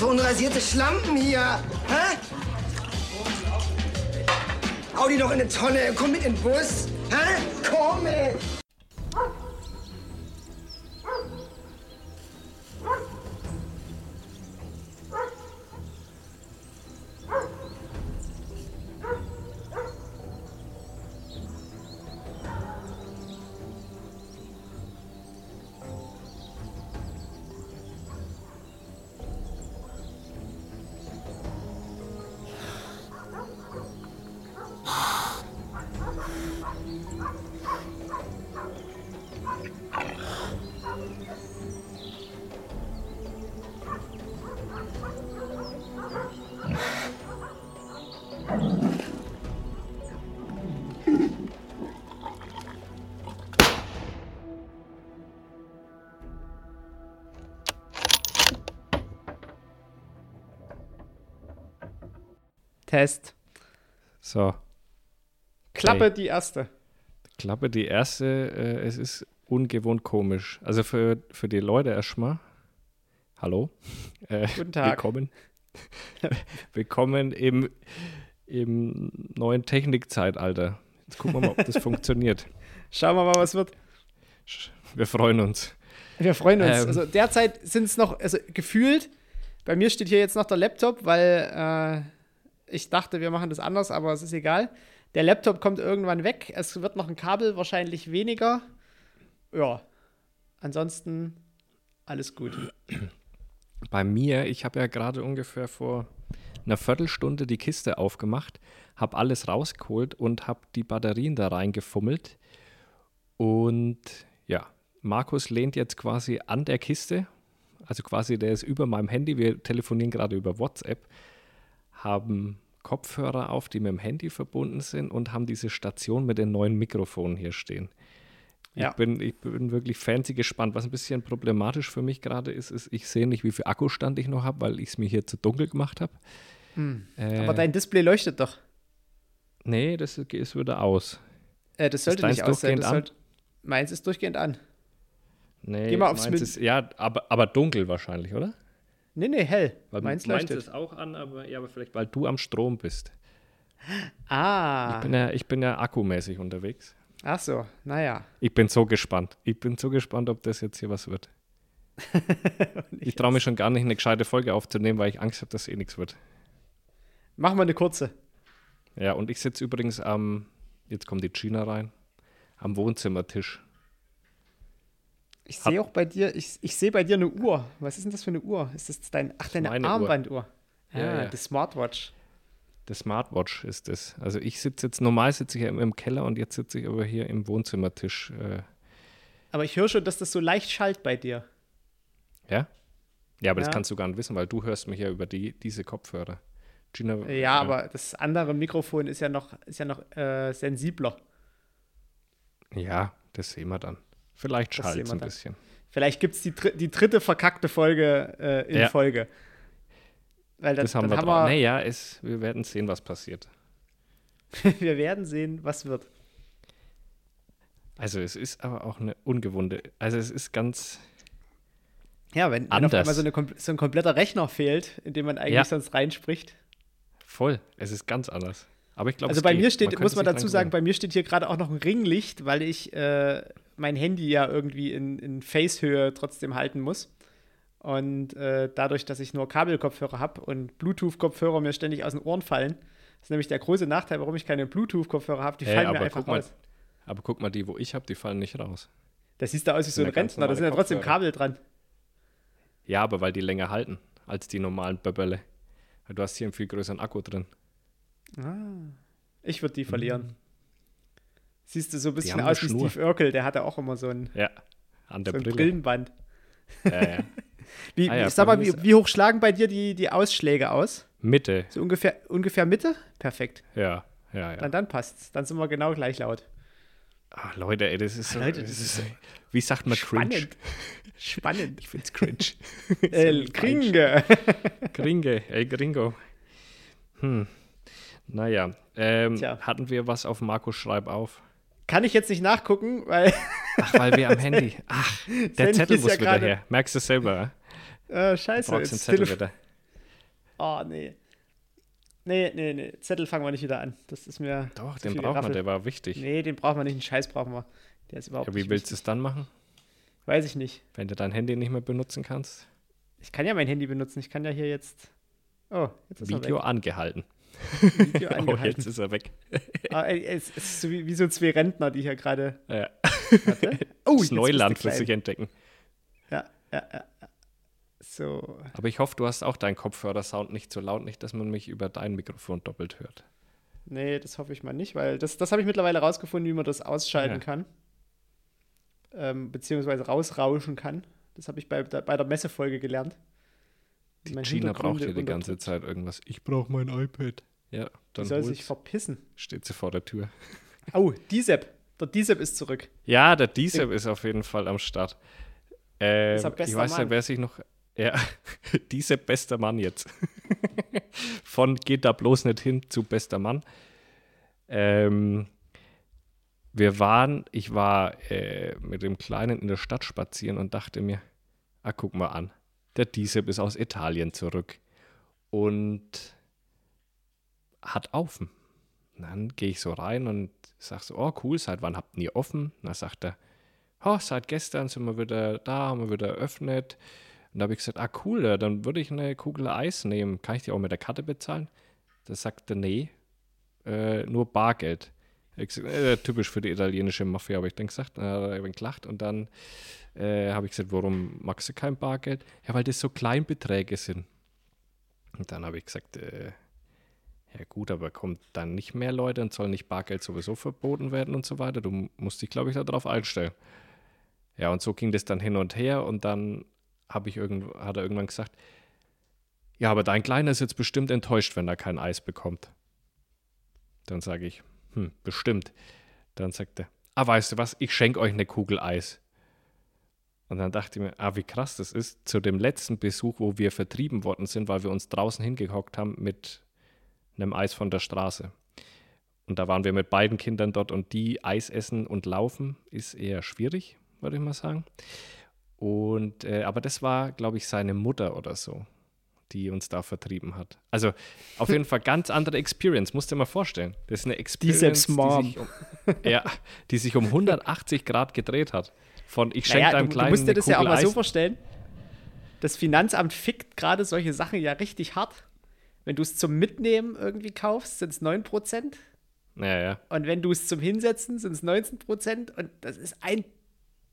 für unrasierte Schlampen hier? Hä? Hau die doch in eine Tonne. Komm mit in den Bus. Hä? Komm, ey. Test. So, Klappe Okay. die erste. Klappe die erste. Äh, es ist ungewohnt komisch. Also für, für die Leute erstmal. Hallo. Äh, Guten Tag. Willkommen. willkommen im, im neuen Technikzeitalter. Jetzt gucken wir mal, ob das funktioniert. Schauen wir mal, was wird. Wir freuen uns. Wir freuen uns. Ähm. also derzeit sind es noch, also gefühlt, bei mir steht hier jetzt noch der Laptop, weil äh, ich dachte, wir machen das anders, aber es ist egal. Der Laptop kommt irgendwann weg. Es wird noch ein Kabel, wahrscheinlich weniger. Ja. Ansonsten alles gut. Bei mir, ich habe ja gerade ungefähr vor einer Viertelstunde die Kiste aufgemacht, habe alles rausgeholt und habe die Batterien da reingefummelt. Und ja, Markus lehnt jetzt quasi an der Kiste, also quasi der ist über meinem Handy, wir telefonieren gerade über WhatsApp, haben Kopfhörer auf, die mit dem Handy verbunden sind und haben diese Station mit den neuen Mikrofonen hier stehen. Ja. Ich, bin, ich bin wirklich fancy gespannt. Was ein bisschen problematisch für mich gerade ist, ist, ich sehe nicht, wie viel Akkustand ich noch habe, weil ich es mir hier zu dunkel gemacht habe. Äh, Aber dein Display leuchtet doch. nee, das ist, wieder aus. Äh, das sollte nicht aus sein. sollte, meins ist durchgehend an. Nee, Geh mal aufs meins ist, Ja, aber, aber dunkel wahrscheinlich, oder? Nee, nee, hell. Weil meins meins leuchtet. ist auch an, aber, ja, aber vielleicht, weil du am Strom bist. ah. Ich bin ja, ich bin ja akkumäßig unterwegs. Ach so, naja. Ich bin so gespannt. Ich bin so gespannt, ob das jetzt hier was wird. ich traue mich schon gar nicht, eine gescheite Folge aufzunehmen, weil ich Angst habe, dass eh nichts wird. Machen wir eine kurze. Ja, und ich sitze übrigens am, jetzt kommt die Gina rein, am Wohnzimmertisch. Ich sehe auch bei dir, ich, ich sehe bei dir eine Uhr. Was ist denn das für eine Uhr? Ist das dein, ach, deine. Armbanduhr? Ja, ah, ja. die Smartwatch. Der Smartwatch ist es. Also ich sitze jetzt, normal sitze ich ja im, im Keller und jetzt sitze ich aber hier im Wohnzimmertisch. Äh, Aber ich höre schon, dass das so leicht schallt bei dir. ja? Ja, aber Ja. das kannst du gar nicht wissen, weil du hörst mich ja über die, diese Kopfhörer. Gina, Ja, äh, aber das andere Mikrofon ist ja noch, ist ja noch äh, sensibler. Ja, das sehen wir dann. Vielleicht schallt es ein dann. bisschen. Vielleicht gibt es die, die dritte verkackte Folge äh, in Ja. Folge. Weil das, Das haben wir haben wir, Naja, es, wir werden sehen, was passiert. wir werden sehen, was wird. Also es ist aber auch eine ungewohnte, also es ist ganz, Ja, wenn, wenn auf Anders. einmal so, eine, so ein kompletter Rechner fehlt, in dem man eigentlich Ja. sonst reinspricht. voll, es ist ganz anders. Aber ich glaube, Also bei geht. mir steht, könnte muss man dazu sagen, bei mir steht hier gerade auch noch ein Ringlicht, weil ich äh, mein Handy ja irgendwie in, in Face-Höhe trotzdem halten muss. Und äh, dadurch, dass ich nur Kabelkopfhörer habe und Bluetooth-Kopfhörer mir ständig aus den Ohren fallen, ist nämlich der große Nachteil, warum ich keine Bluetooth-Kopfhörer habe, die Hey, fallen mir aber einfach guck mal, raus. Aber guck mal, die, wo ich habe, die fallen nicht raus. Das siehst du aus wie so ein Rentner, da sind ja trotzdem. Kabel dran. Ja, aber weil die länger halten als die normalen Böbberle. Weil Du hast hier einen viel größeren Akku drin. Ich würde die verlieren. Siehst du so ein bisschen aus wie. Steve Urkel, der hatte auch immer so ein, Ja, an der so ein Brille. Brillenband. Ja, ja. Wie, Ah ja, sag mal, wie, wie hoch schlagen bei dir die, die Ausschläge aus? Mitte. So ungefähr, ungefähr Mitte? Perfekt. Ja, ja, ja. Dann, dann passt's. Dann sind wir genau gleich laut. Ah, Leute, ey, das ist so. Leute, das ist, wie sagt man cringe? Spannend. Spannend. Ich find's cringe. El Kringe. Gringe, ey, Gringo. Hm. Naja, ähm, Tja. hatten wir was auf Markus Schreib auf? Kann ich jetzt nicht nachgucken, weil Ach, weil wir am Handy. Ach, der Handy Zettel ist muss ja wieder gerade- her. Merkst du selber? äh, scheiße, Brauchst den Zettel Telef wieder. Oh, nee. Nee, nee, nee. Zettel fangen wir nicht wieder an. Das ist mir. Doch, den braucht man, Raffel. der war wichtig. Nee, den brauchen wir nicht. Einen Scheiß brauchen wir. Der ist überhaupt Ja, wie nicht willst du es dann machen, Weiß ich nicht. wenn du dein Handy nicht mehr benutzen kannst? Ich kann ja mein Handy benutzen. Ich kann ja hier jetzt. Oh, jetzt ist Video er angehalten. Video Oh, jetzt ist er weg. Ah, es ist wie, wie so zwei Rentner, die hier gerade. Ja. Oh, das Neuland für sich entdecken. Ja, ja, ja. So. Aber ich hoffe, du hast auch deinen Kopfhörersound nicht so laut, nicht, dass man mich über dein Mikrofon doppelt hört. Nee, das hoffe ich mal nicht, weil das, das habe ich mittlerweile rausgefunden, wie man das ausschalten Ja. kann. Ähm, beziehungsweise rausrauschen kann. Das habe ich bei, der- bei der Messefolge gelernt. Die Mein Gina braucht hier die ganze. Zeit irgendwas. Ich brauche mein iPad. Ja, Die dann soll hol's. sich verpissen. steht sie vor der Tür. Oh, Diesep. Der Diesep ist zurück. Ja, der Diesel ist auf jeden Fall am Start. Ähm, Ist ich weiß Mann. nicht, wer sich noch. Ja, dieser bester Mann jetzt. Von geht da bloß nicht hin zu bester Mann. Ähm, wir waren, ich war äh, mit dem Kleinen in der Stadt spazieren und dachte mir, ah, guck mal an, der Diesel ist aus Italien zurück und hat offen. Und dann gehe ich so rein und sag so, oh cool, seit wann habt ihr offen? Dann sagt er, oh, seit gestern sind wir wieder da, haben wir wieder eröffnet. Und da habe ich gesagt, ah cool, dann würde ich eine Kugel Eis nehmen. Kann ich die auch mit der Karte bezahlen? Da sagte, nee, äh, nur Bargeld. Äh, typisch für die italienische Mafia, habe ich dann gesagt. Dann hat er gelacht und dann äh, habe ich gesagt, warum magst du kein Bargeld? Ja, weil das so Kleinbeträge sind. Und dann habe ich gesagt, äh, ja gut, aber kommt dann nicht mehr Leute und soll nicht Bargeld sowieso verboten werden und so weiter. Du musst dich, glaube ich, darauf einstellen. Ja, und so ging das dann hin und her und dann habe ich irgend, hat er irgendwann gesagt, ja, aber dein Kleiner ist jetzt bestimmt enttäuscht, wenn er kein Eis bekommt. Dann sage ich, hm, bestimmt. Dann sagt er, ah, weißt du was, ich schenke euch eine Kugel Eis. Und dann dachte ich mir, ah, wie krass das ist. Zu dem letzten Besuch, wo wir vertrieben worden sind, weil wir uns draußen hingehockt haben mit einem Eis von der Straße. Und da waren wir mit beiden Kindern dort und die Eis essen und laufen ist eher schwierig, würde ich mal sagen. Und äh, aber das war, glaube ich, seine Mutter oder so, die uns da vertrieben hat. Also auf jeden Fall ganz andere Experience, musst du dir mal vorstellen. Das ist eine Experience, die sich um, ja, die sich um 180 Grad gedreht hat. Von ich schenke Naja, deinem du, du Kleinen musst dir das ja auch Kugel mal so Eis. vorstellen. Das Finanzamt fickt gerade solche Sachen ja richtig hart. Wenn du es zum Mitnehmen irgendwie kaufst, sind es 9%. Ja, ja. Und wenn du es zum Hinsetzen, sind es 19%. Und das ist ein.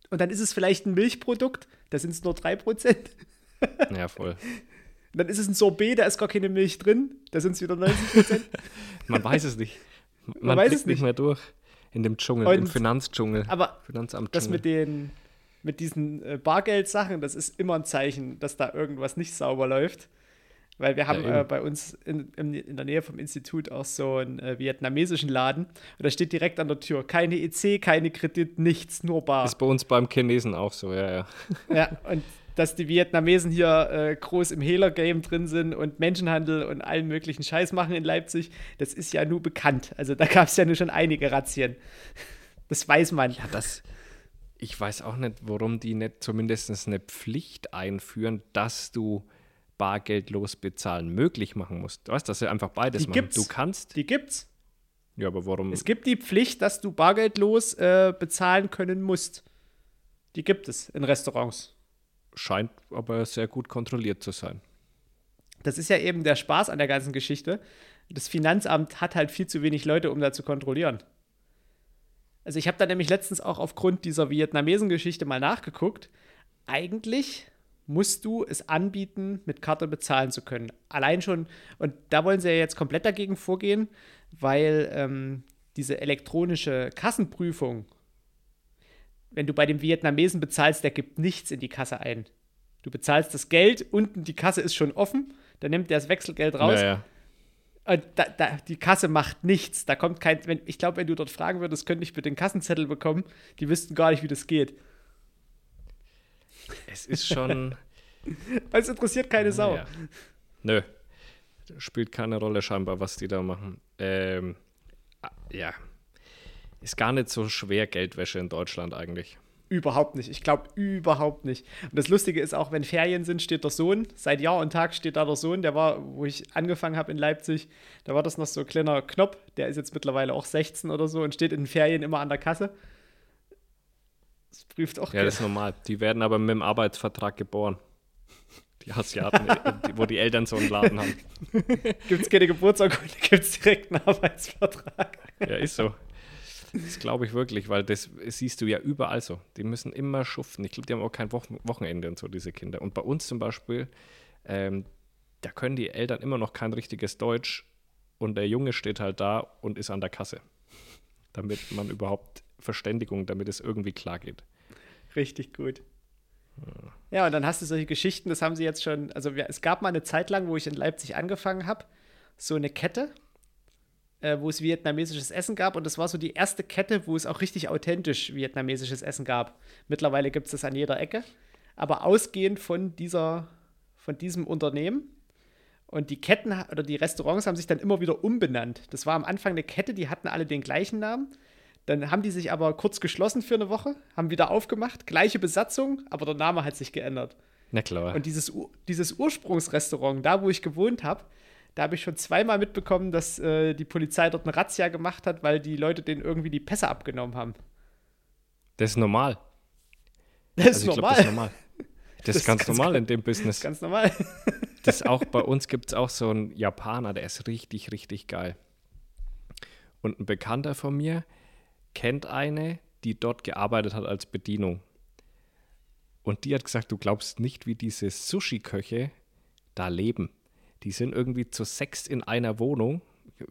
Und dann ist es vielleicht ein Milchprodukt, da sind es nur 3%. Ja, voll. Und dann ist es ein Sorbet, da ist gar keine Milch drin, da sind es wieder 19%. Man weiß es nicht. Man, weiß blickt es nicht mehr durch in dem Dschungel, im Und- Finanzdschungel. Aber Finanzamt das mit den mit diesen äh, Bargeldsachen, das ist immer ein Zeichen, dass da irgendwas nicht sauber läuft. Weil wir haben eben. äh, bei uns in, in, in der Nähe vom Institut auch so einen äh, vietnamesischen Laden. Und da steht direkt an der Tür, keine EC, keine Kredit, nichts, nur Bar. Ist bei uns beim Chinesen auch so, ja, ja. Ja, und dass die Vietnamesen hier äh, groß im Hehler-Game drin sind und Menschenhandel und allen möglichen Scheiß machen in Leipzig, das ist ja nur bekannt. Also da gab es ja nur schon einige Razzien. Das weiß man. Ja, das. Ich weiß auch nicht, warum die nicht zumindest eine Pflicht einführen, dass du bargeldlos bezahlen möglich machen musst. Du weißt, dass sie einfach beides Die machen. gibt's. Du kannst. Die gibt's. Ja, aber warum? Es gibt die Pflicht, dass du bargeldlos äh, bezahlen können musst. Die gibt es in Restaurants. Scheint aber sehr gut kontrolliert zu sein. Das ist ja eben der Spaß an der ganzen Geschichte. Das Finanzamt hat halt viel zu wenig Leute, um da zu kontrollieren. Also ich habe da nämlich letztens auch aufgrund dieser Vietnamesen-Geschichte mal nachgeguckt. Eigentlich musst du es anbieten, mit Karte bezahlen zu können. Allein schon, und da wollen sie ja jetzt komplett dagegen vorgehen, weil ähm, diese elektronische Kassenprüfung, wenn du bei dem Vietnamesen bezahlst, der gibt nichts in die Kasse ein. Du bezahlst das Geld, unten die Kasse ist schon offen, dann nimmt der das Wechselgeld raus. Ja, ja. Und da, da, die Kasse macht nichts. Da kommt kein. Wenn, ich glaube, wenn du dort fragen würdest, könnte ich bitte den Kassenzettel bekommen, die wüssten gar nicht, wie das geht. Es ist schon. Es interessiert keine Sau. Ja. Nö. Spielt keine Rolle scheinbar, was die da machen. Ähm, ah, ja. Ist gar nicht so schwer Geldwäsche in Deutschland eigentlich. Überhaupt nicht. Ich glaube überhaupt nicht. Und das Lustige ist auch, wenn Ferien sind, steht der Sohn. Seit Jahr und Tag steht da der Sohn. Der war, wo ich angefangen habe in Leipzig, da war das noch so ein kleiner Knopf. Der ist jetzt mittlerweile auch 16 oder so und steht in den Ferien immer an der Kasse. Das prüft auch. Ja, das ist normal. Die werden aber mit dem Arbeitsvertrag geboren. Die Asiaten, wo die Eltern so einen Laden haben. gibt es keine Geburtsurkunde, gibt es direkt einen Arbeitsvertrag. Ja, ist so. Das glaube ich wirklich, weil das siehst du ja überall so. Die müssen immer schuften. Ich glaube, die haben auch kein Wochen Wochenende und so, diese Kinder. Und bei uns zum Beispiel, ähm, da können die Eltern immer noch kein richtiges Deutsch und der Junge steht halt da und ist an der Kasse. Damit man überhaupt Verständigung, damit es irgendwie klar geht. Richtig gut. Ja. und dann hast du solche Geschichten, das haben sie jetzt schon, also es gab mal eine Zeit lang, wo ich in Leipzig angefangen habe, so eine Kette, äh, wo es vietnamesisches Essen gab. Und das war so die erste Kette, wo es auch richtig authentisch vietnamesisches Essen gab. Mittlerweile gibt es das an jeder Ecke. Aber ausgehend von, dieser, von diesem Unternehmen. Und die Ketten oder die Restaurants haben sich dann immer wieder umbenannt. Das war am Anfang eine Kette, die hatten alle den gleichen Namen. Dann haben die sich aber kurz geschlossen für eine Woche, haben wieder aufgemacht, gleiche Besatzung, aber der Name hat sich geändert. Na klar. Und dieses, dieses Ursprungsrestaurant, da wo ich gewohnt habe, da habe ich schon zweimal mitbekommen, dass äh, die Polizei dort eine Razzia gemacht hat, weil die Leute denen irgendwie die Pässe abgenommen haben. Das ist normal. Das ist also normal. Glaub, das ist normal. Das, das ist ganz, ganz normal in dem Business. Ganz normal. das auch bei uns gibt es auch so einen Japaner, der ist richtig, richtig geil. Und ein Bekannter von mir kennt eine, die dort gearbeitet hat als Bedienung. Und die hat gesagt, du glaubst nicht, wie diese Sushi-Köche da leben. Die sind irgendwie zu sechs in einer Wohnung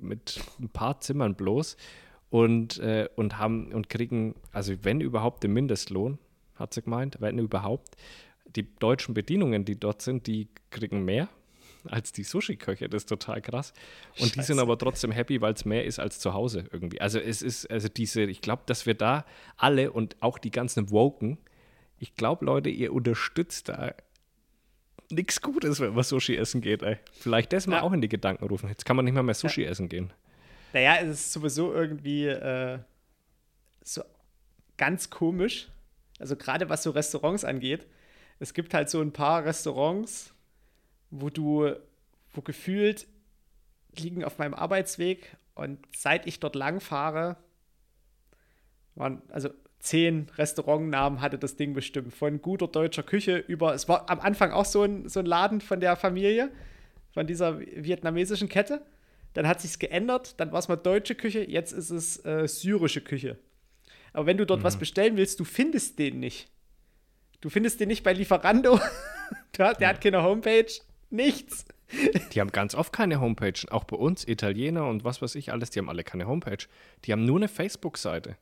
mit ein paar Zimmern bloß und, äh, und haben und kriegen, also wenn überhaupt den Mindestlohn, hat sie gemeint, wenn überhaupt. Die deutschen Bedienungen, die dort sind, die kriegen mehr als die Sushi-Köche. Das ist total krass. Und Scheiße. die sind aber trotzdem happy, weil es mehr ist als zu Hause irgendwie. Also es ist, also diese, ich glaube, dass wir da alle und auch die ganzen Woken, ich glaube, Leute, ihr unterstützt da nichts Gutes, wenn man Sushi essen geht, ey. Vielleicht das mal ja. auch in die Gedanken rufen. Jetzt kann man nicht mal mehr Sushi ja. essen gehen. Naja, es ist sowieso irgendwie äh, so ganz komisch. Also gerade was so Restaurants angeht. Es gibt halt so ein paar Restaurants, wo du, wo gefühlt liegen auf meinem Arbeitsweg und seit ich dort lang fahre, waren, also zehn Restaurantnamen hatte das Ding bestimmt. Von guter deutscher Küche über, es war am Anfang auch so ein, so ein Laden von der Familie, von dieser vietnamesischen Kette. Dann hat sich's geändert, dann war es mal deutsche Küche, jetzt ist es äh, syrische Küche. Aber wenn du dort mhm. was bestellen willst, du findest den nicht. Du findest den nicht bei Lieferando. der ja. hat keine Homepage, nichts. Die haben ganz oft keine Homepage. Auch bei uns, Italiener und was weiß ich alles, die haben alle keine Homepage. Die haben nur eine Facebook-Seite.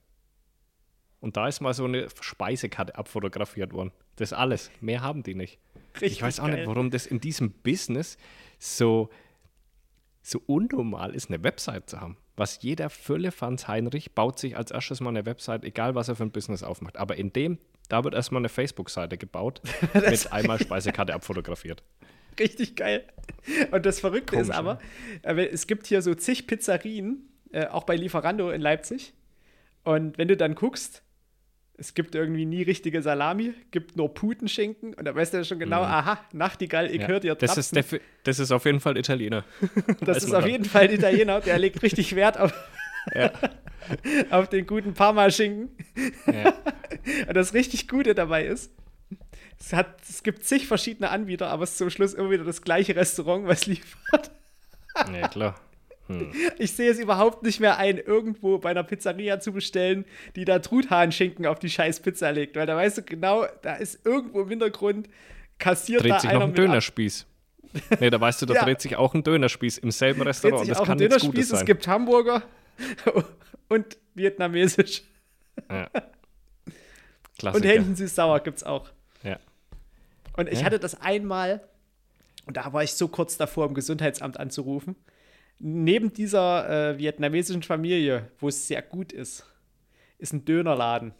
Und da ist mal so eine Speisekarte abfotografiert worden. Das ist alles. Mehr haben die nicht. Richtig ich weiß auch geil. nicht, warum das in diesem Business so, so unnormal ist, eine Website zu haben. Was jeder Füllefanz Heinrich baut sich als erstes mal eine Website, egal was er für ein Business aufmacht. Aber in dem, da wird erstmal eine Facebook-Seite gebaut, mit einmal Speisekarte abfotografiert. Richtig geil. Und das Verrückte Komisch, ist aber, ne? es gibt hier so zig Pizzerien, äh, auch bei Lieferando in Leipzig. Und wenn du dann guckst, es gibt irgendwie nie richtige Salami, gibt nur Putenschinken und da weißt du ja schon genau, mhm. aha, Nachtigall, ich ja. höre dir das ist, das ist auf jeden Fall Italiener. das ist auf jeden Fall Italiener, der legt richtig Wert auf, ja. auf den guten Parmaschinken. Ja. und das richtig Gute dabei ist, es, hat, es gibt zig verschiedene Anbieter, aber es ist zum Schluss immer wieder das gleiche Restaurant, was liefert. ja, klar. Hm. Ich sehe es überhaupt nicht mehr ein, irgendwo bei einer Pizzeria zu bestellen, die da Truthahnschinken auf die scheiß Pizza legt. Weil da weißt du genau, da ist irgendwo im Hintergrund kassiert dreht da sich noch ein Dönerspieß. nee, da weißt du, da ja. dreht sich auch ein Dönerspieß im selben Restaurant. Dreht sich das auch kann ein Dönerspieß, es gibt Hamburger und vietnamesisch. Ja. Und Händen süß sauer gibt es auch. Ja. Und ich ja. hatte das einmal, und da war ich so kurz davor, im Gesundheitsamt anzurufen neben dieser äh, vietnamesischen Familie, wo es sehr gut ist, ist ein Dönerladen.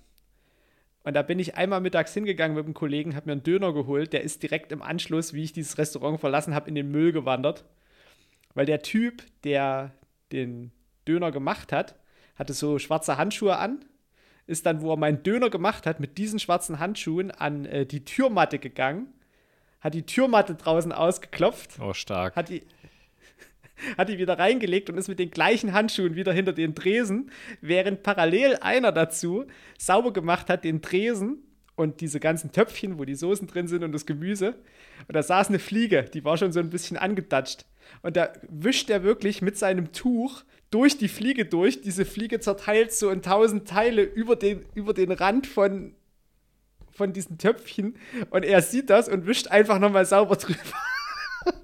Und da bin ich einmal mittags hingegangen mit einem Kollegen, habe mir einen Döner geholt. Der ist direkt im Anschluss, wie ich dieses Restaurant verlassen habe, in den Müll gewandert. Weil der Typ, der den Döner gemacht hat, hatte so schwarze Handschuhe an, ist dann, wo er meinen Döner gemacht hat, mit diesen schwarzen Handschuhen an äh, die Türmatte gegangen, hat die Türmatte draußen ausgeklopft, Oh, stark. hat die, hat die wieder reingelegt und ist mit den gleichen Handschuhen wieder hinter den Tresen, während parallel einer dazu sauber gemacht hat den Tresen und diese ganzen Töpfchen, wo die Soßen drin sind und das Gemüse. Und da saß eine Fliege, die war schon so ein bisschen angedatscht. Und da wischt er wirklich mit seinem Tuch durch die Fliege durch. Diese Fliege zerteilt so in tausend Teile über den, über den Rand von, von diesen Töpfchen. Und er sieht das und wischt einfach nochmal sauber drüber.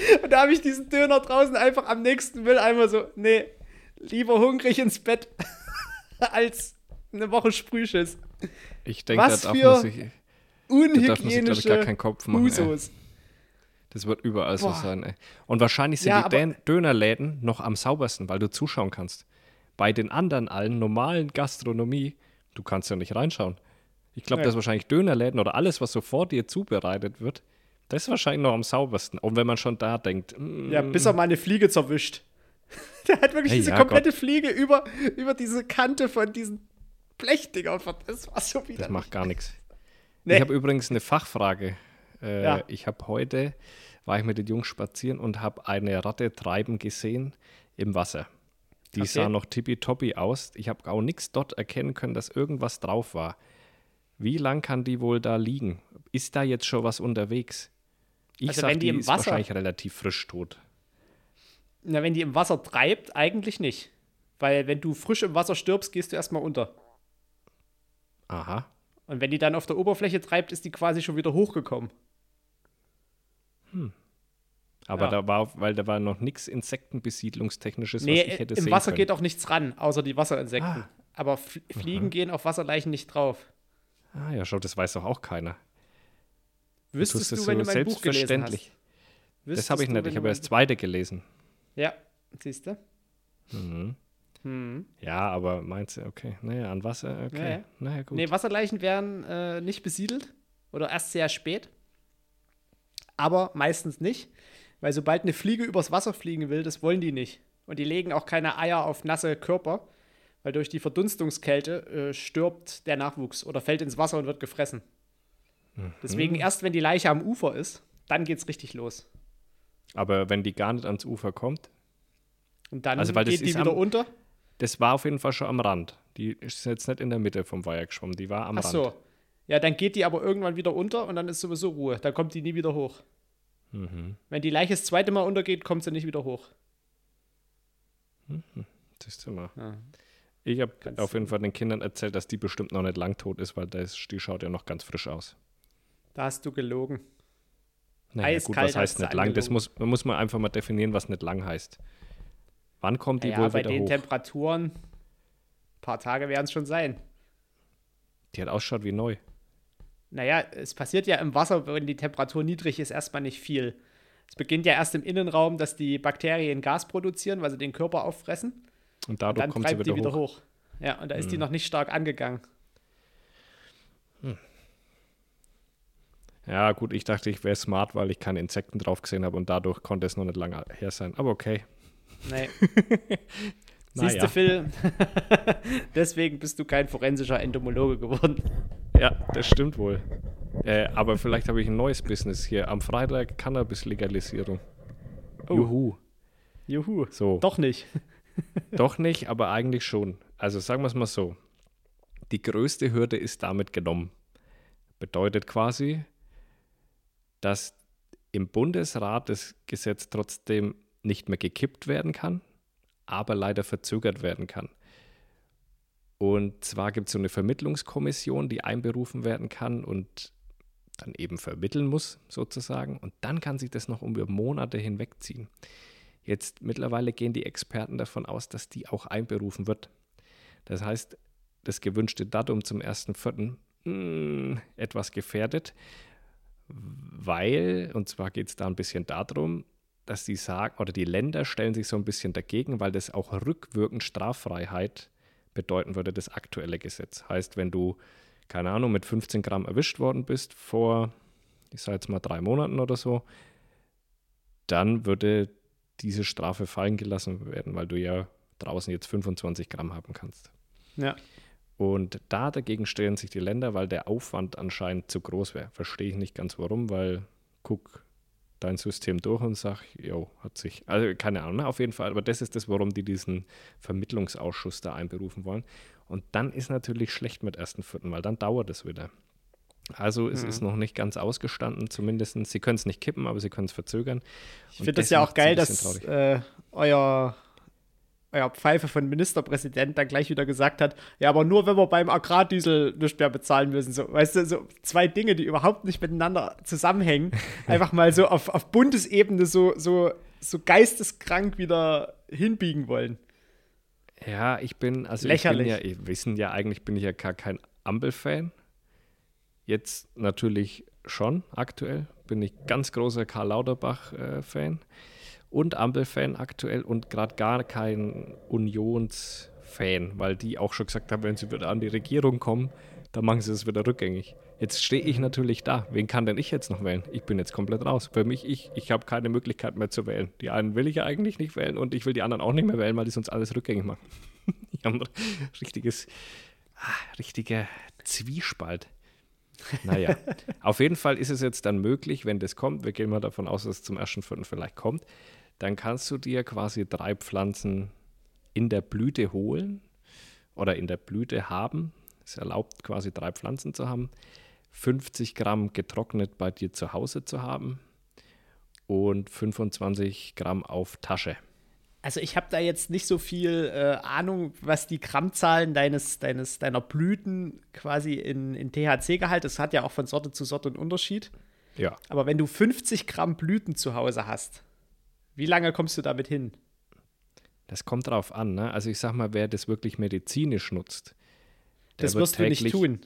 Und da habe ich diesen Döner draußen einfach am nächsten Mülleimer so, nee, lieber hungrig ins Bett als eine Woche Sprühschiss. Ich denke, Was da darf für man sich, da darf man sich, gar Unhygienische keinen Kopf machen. Ey. Usos. Das wird überall so Boah. sein, ey. Und wahrscheinlich sind Ja, die Dönerläden noch am saubersten, weil du zuschauen kannst. Bei den anderen allen normalen Gastronomie, du kannst ja nicht reinschauen. Ich glaube, Nee. dass wahrscheinlich Dönerläden oder alles, was so vor dir zubereitet wird, das ist wahrscheinlich noch am saubersten. Und wenn man schon da denkt, mm, Ja, bis er mal eine Fliege zerwischt. Der hat wirklich Hey, diese ja, komplette Fliege über, über diese Kante von diesen Blechdingern. Das war so wieder. das macht gar nichts. Nee. Ich habe übrigens eine Fachfrage. Äh, Ja. Ich habe heute, war ich mit den Jungs spazieren und habe eine Ratte treiben gesehen im Wasser. Die Okay. sah noch tippitoppi aus. Ich habe auch nichts dort erkennen können, dass irgendwas drauf war. Wie lang kann die wohl da liegen? Ist da jetzt schon was unterwegs? Ich Also sag, wenn die die im ist Wasser- wahrscheinlich relativ frisch tot. Na, wenn die im Wasser treibt, eigentlich nicht. Weil wenn du frisch im Wasser stirbst, gehst du erstmal unter. Aha. Und wenn die dann auf der Oberfläche treibt, ist die quasi schon wieder hochgekommen. Aber Ja. da war, weil da war noch nichts Insektenbesiedlungstechnisches, Nee, was ich hätte im sehen Wasser können. geht auch nichts ran, außer die Wasserinsekten. Ah. Aber F Fliegen gehen auf Wasserleichen nicht drauf. Ah ja, schau, das weiß doch auch keiner. Wüsstest du, das wenn so du mein Buch gelesen hast? selbstverständlich. Das habe ich du, nicht. Ich du habe das zweite gelesen. Ja, siehst du? Ja, aber meinst du, okay, naja, an Wasser, okay. Ja, ja. Naja, gut. Nee, Wasserleichen werden äh, nicht besiedelt oder erst sehr spät. Aber meistens nicht, weil sobald eine Fliege übers Wasser fliegen will, das wollen die nicht. Und die legen auch keine Eier auf nasse Körper, weil durch die Verdunstungskälte äh, stirbt der Nachwuchs oder fällt ins Wasser und wird gefressen. Deswegen erst, wenn die Leiche am Ufer ist, dann geht's richtig los. Aber wenn die gar nicht ans Ufer kommt, Und dann Also, weil das geht die ist wieder am- unter. das war auf jeden Fall schon am Rand. Die ist jetzt nicht in der Mitte vom Weiher geschwommen, die war am Ach Rand. so. Ja, dann geht die aber irgendwann wieder unter und dann ist sowieso Ruhe. Dann kommt die nie wieder hoch. Mhm. Wenn die Leiche das zweite Mal untergeht, kommt sie nicht wieder hoch. Siehst du mal. Ja. Ich habe auf jeden Fall den Kindern erzählt, dass die bestimmt noch nicht lang tot ist, weil das, die schaut ja noch ganz frisch aus. Da hast du gelogen. Naja, gut, Eiskalt was heißt nicht lang? Das muss, man muss man einfach mal definieren, was nicht lang heißt. Wann kommt die ja, wohl bei wieder den hoch? Temperaturen, ein paar Tage werden es schon sein. Die hat ausschaut wie neu. Naja, es passiert ja im Wasser, wenn die Temperatur niedrig ist, erstmal nicht viel. Es beginnt ja erst im Innenraum, dass die Bakterien Gas produzieren, weil sie den Körper auffressen. Und dadurch dann kommt sie wieder, die wieder hoch. hoch. Ja, und da ist Mhm. die noch nicht stark angegangen. Ja, gut, ich dachte, ich wäre smart, weil ich keine Insekten drauf gesehen habe und dadurch konnte es noch nicht lange her sein. Aber okay. Nee. Naja. Siehst du, Phil? Deswegen bist du kein forensischer Entomologe geworden. Ja, das stimmt wohl. Äh, aber vielleicht habe ich ein neues Business hier. Am Freitag Cannabis-Legalisierung. Oh. Juhu. Juhu. So. Doch nicht. Doch nicht, aber eigentlich schon. Also sagen wir es mal so. Die größte Hürde ist damit genommen. Bedeutet quasi, dass im Bundesrat das Gesetz trotzdem nicht mehr gekippt werden kann, aber leider verzögert werden kann. Und zwar gibt es so eine Vermittlungskommission, die einberufen werden kann und dann eben vermitteln muss, sozusagen. Und dann kann sich das noch um Monate hinwegziehen. Jetzt mittlerweile gehen die Experten davon aus, dass die auch einberufen wird. Das heißt, das gewünschte Datum zum 1.4. mh, etwas gefährdet, weil, und zwar geht es da ein bisschen darum, dass die sagen, oder die Länder stellen sich so ein bisschen dagegen, weil das auch rückwirkend Straffreiheit bedeuten würde, das aktuelle Gesetz. Heißt, wenn du, keine Ahnung, mit 15 Gramm erwischt worden bist vor, ich sage jetzt mal drei Monaten oder so, dann würde diese Strafe fallen gelassen werden, weil du ja draußen jetzt 25 Gramm haben kannst. Ja. Und da dagegen stellen sich die Länder, weil der Aufwand anscheinend zu groß wäre. Verstehe ich nicht ganz warum, weil guck dein System durch und sag, jo, hat sich, also keine Ahnung, ne, auf jeden Fall, aber das ist das, warum die diesen Vermittlungsausschuss da einberufen wollen. Und dann ist natürlich schlecht mit ersten Vierten, weil dann dauert es wieder. Also es ist noch nicht ganz ausgestanden, zumindest. Sie können es nicht kippen, aber sie können es verzögern. Ich finde das ja auch geil, dass äh, euer euer Pfeife von Ministerpräsident dann gleich wieder gesagt hat, ja, aber nur wenn wir beim Agrardiesel nicht mehr bezahlen müssen. So, weißt du, so zwei Dinge, die überhaupt nicht miteinander zusammenhängen, einfach mal so auf, auf Bundesebene so, so, so geisteskrank wieder hinbiegen wollen. Ja, ich bin, also Lächerlich. ich bin ja, ihr wissen ja, eigentlich bin ich ja gar kein Ampel-Fan. Jetzt natürlich schon, aktuell bin ich ganz großer Karl Lauterbach-Fan. Äh, und Ampel-Fan aktuell und gerade gar kein Unions-Fan, weil die auch schon gesagt haben, wenn sie wieder an die Regierung kommen, dann machen sie es wieder rückgängig. Jetzt stehe ich natürlich da. Wen kann denn ich jetzt noch wählen? Ich bin jetzt komplett raus. Für mich, ich, ich habe keine Möglichkeit mehr zu wählen. Die einen will ich ja eigentlich nicht wählen und ich will die anderen auch nicht mehr wählen, weil die sonst alles rückgängig machen. ich habe ein richtiges, ah, richtiger Zwiespalt. Naja, auf jeden Fall ist es jetzt dann möglich, wenn das kommt, wir gehen mal davon aus, dass es zum 1.4. vielleicht kommt, dann kannst du dir quasi drei Pflanzen in der Blüte holen oder in der Blüte haben. Es erlaubt quasi drei Pflanzen zu haben, 50 Gramm getrocknet bei dir zu Hause zu haben und 25 Gramm auf Tasche. Also ich habe da jetzt nicht so viel äh, Ahnung, was die Grammzahlen deines, deines, deiner Blüten quasi in, in THC-Gehalt, das hat ja auch von Sorte zu Sorte einen Unterschied. Ja. Aber wenn du 50 Gramm Blüten zu Hause hast, wie lange kommst du damit hin? Das kommt drauf an, ne? Also ich sag mal, wer das wirklich medizinisch nutzt. Das wirst du nicht tun.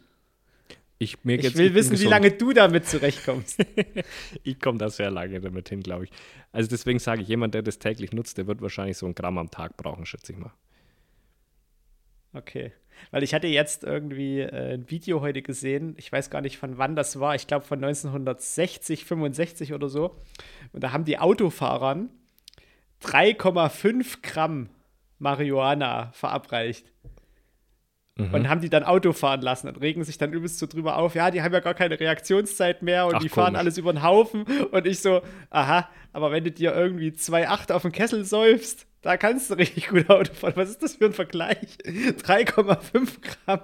Ich, mir ich will wissen, wie lange du damit zurechtkommst. ich komme da sehr lange damit hin, glaube ich. Also deswegen sage ich, jemand, der das täglich nutzt, der wird wahrscheinlich so ein Gramm am Tag brauchen, schätze ich mal. Okay. Weil ich hatte jetzt irgendwie äh, ein Video heute gesehen, ich weiß gar nicht von wann das war, ich glaube von 1960, 65 oder so. Und da haben die Autofahrern 3,5 Gramm Marihuana verabreicht. Mhm. Und haben die dann Auto fahren lassen und regen sich dann übelst so drüber auf. Ja, die haben ja gar keine Reaktionszeit mehr und Ach, die fahren komisch. alles über den Haufen. Und ich so, aha, aber wenn du dir irgendwie 2,8 auf den Kessel säufst, da kannst du richtig gut Auto fahren. Was ist das für ein Vergleich? 3,5 Gramm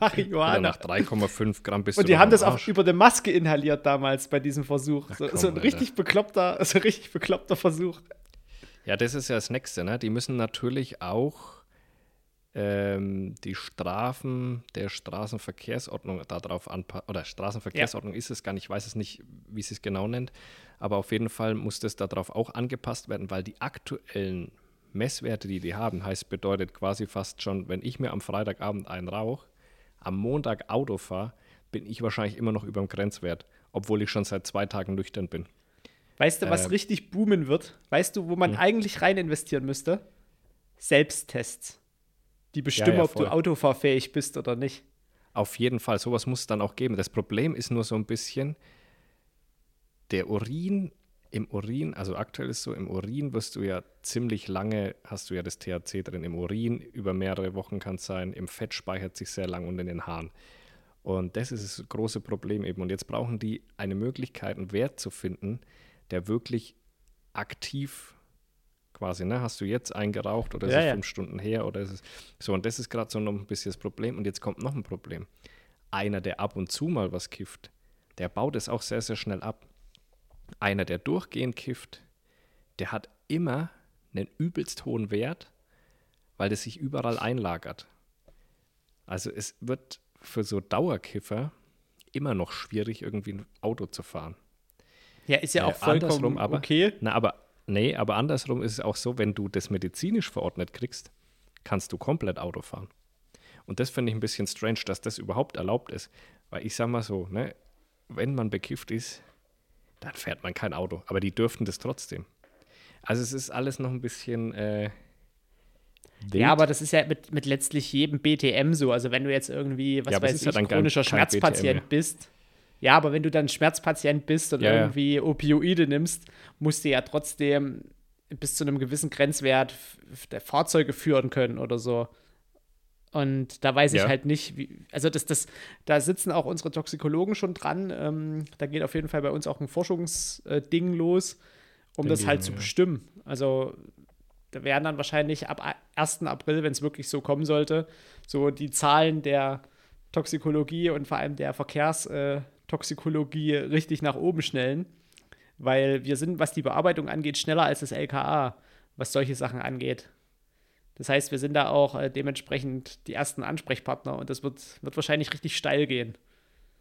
Marihuana. Ja, nach 3,5 Gramm bist Und die haben das auch über der Maske inhaliert damals bei diesem Versuch. Ach, so, komm, so, ein richtig bekloppter, so richtig bekloppter Versuch. Ja, das ist ja das Nächste, ne? Die müssen natürlich auch ähm, die Strafen der Straßenverkehrsordnung darauf anpassen, oder Straßenverkehrsordnung ja. ist es gar nicht, ich weiß es nicht, wie sie es genau nennt, aber auf jeden Fall muss das darauf auch angepasst werden, weil die aktuellen Messwerte, die die haben, heißt, bedeutet quasi fast schon, wenn ich mir am Freitagabend einen rauche, am Montag Auto fahre, bin ich wahrscheinlich immer noch über dem Grenzwert, obwohl ich schon seit zwei Tagen nüchtern bin. Weißt du, was äh, richtig boomen wird? Weißt du, wo man hm. eigentlich rein investieren müsste? Selbsttests die bestimmen, ja, ja, ob du autofahrfähig bist oder nicht. Auf jeden Fall, sowas muss es dann auch geben. Das Problem ist nur so ein bisschen, der Urin, im Urin, also aktuell ist so, im Urin wirst du ja ziemlich lange, hast du ja das THC drin. Im Urin über mehrere Wochen kann es sein, im Fett speichert sich sehr lang und in den Haaren. Und das ist das große Problem eben. Und jetzt brauchen die eine Möglichkeit, einen Wert zu finden, der wirklich aktiv quasi, ne? Hast du jetzt eingeraucht oder ist ja, es ja. fünf Stunden her oder ist es so? Und das ist gerade so noch ein bisschen das Problem. Und jetzt kommt noch ein Problem. Einer, der ab und zu mal was kifft, der baut es auch sehr, sehr schnell ab. Einer, der durchgehend kifft, der hat immer einen übelst hohen Wert, weil das sich überall einlagert. Also es wird für so Dauerkiffer immer noch schwierig, irgendwie ein Auto zu fahren. Ja, ist ja äh, auch vollkommen aber, okay. Na, aber Nee, aber andersrum ist es auch so, wenn du das medizinisch verordnet kriegst, kannst du komplett Auto fahren. Und das finde ich ein bisschen strange, dass das überhaupt erlaubt ist. Weil ich sage mal so, ne, wenn man bekifft ist, dann fährt man kein Auto. Aber die dürften das trotzdem. Also es ist alles noch ein bisschen. Äh, ja, aber das ist ja mit, mit letztlich jedem BTM so. Also wenn du jetzt irgendwie, was ja, weiß ich, ja chronischer Schmerzpatient bist, ja, aber wenn du dann Schmerzpatient bist und ja, irgendwie. Opioide nimmst, musst du ja trotzdem bis zu einem gewissen Grenzwert der Fahrzeuge führen können oder so. Und da weiß ich Ja. halt nicht, wie, also das, das, da sitzen auch unsere Toxikologen schon dran. Ähm, da geht auf jeden Fall bei uns auch ein Forschungsding los, um das Denke halt zu ja. bestimmen. Also da werden dann wahrscheinlich ab 1. April, wenn es wirklich so kommen sollte, so die Zahlen der Toxikologie und vor allem der Verkehrstoxikologie richtig nach oben schnellen. Weil wir sind, was die Bearbeitung angeht, schneller als das LKA, was solche Sachen angeht. Das heißt, wir sind da auch äh, dementsprechend die ersten Ansprechpartner und das wird, wird wahrscheinlich richtig steil gehen.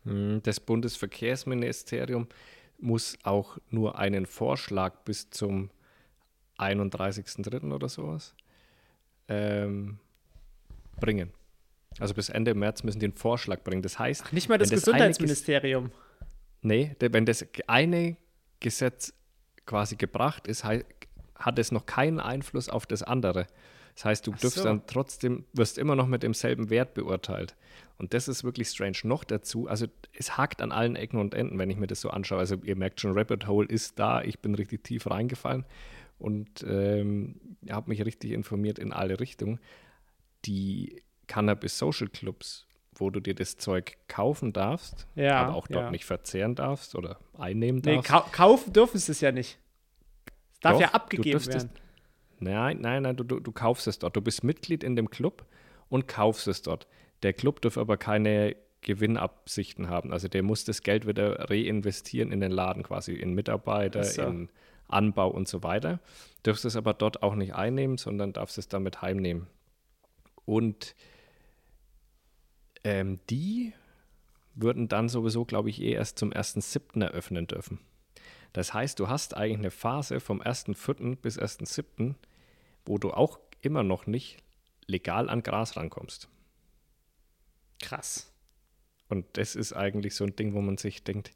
Hm, Das Bundesverkehrsministerium muss auch nur einen Vorschlag bis zum 31.03. oder sowas ähm, bringen. Also bis Ende März müssen die einen Vorschlag bringen. Das heißt, Nicht mal das Gesundheitsministerium. Nee, der- wenn das eine Gesetz quasi gebracht ist, hat es noch keinen Einfluss auf das andere. Das heißt, du Ach dürfst so. dann trotzdem, wirst immer noch mit demselben Wert beurteilt. Und das ist wirklich strange. Noch dazu, also es hakt an allen Ecken und Enden, wenn ich mir das so anschaue. Also ihr merkt schon, Rabbit Hole ist da. Ich bin richtig tief reingefallen und ähm, habe mich richtig informiert in alle Richtungen. Die Cannabis Social Clubs, wo du dir das Zeug kaufen darfst, Ja, aber auch dort ja. nicht verzehren darfst oder einnehmen Nee, darfst. kau kaufen dürfen sie es ja nicht. Es darf Doch, ja abgegeben werden. Nein, nein, nein, du, du, du kaufst es dort. Du bist Mitglied in dem Club und kaufst es dort. Der Club darf aber keine Gewinnabsichten haben. Also der muss das Geld wieder reinvestieren in den Laden, quasi in Mitarbeiter, so. in Anbau und so weiter. Dürfst es aber dort auch nicht einnehmen, sondern darfst es damit heimnehmen. Und ähm, die würden dann sowieso, glaube ich, eh erst zum 1.7. eröffnen dürfen. Das heißt, du hast eigentlich eine Phase vom 1.4. bis 1.7., wo du auch immer noch nicht legal an Gras rankommst. Krass. Und das ist eigentlich so ein Ding, wo man sich denkt,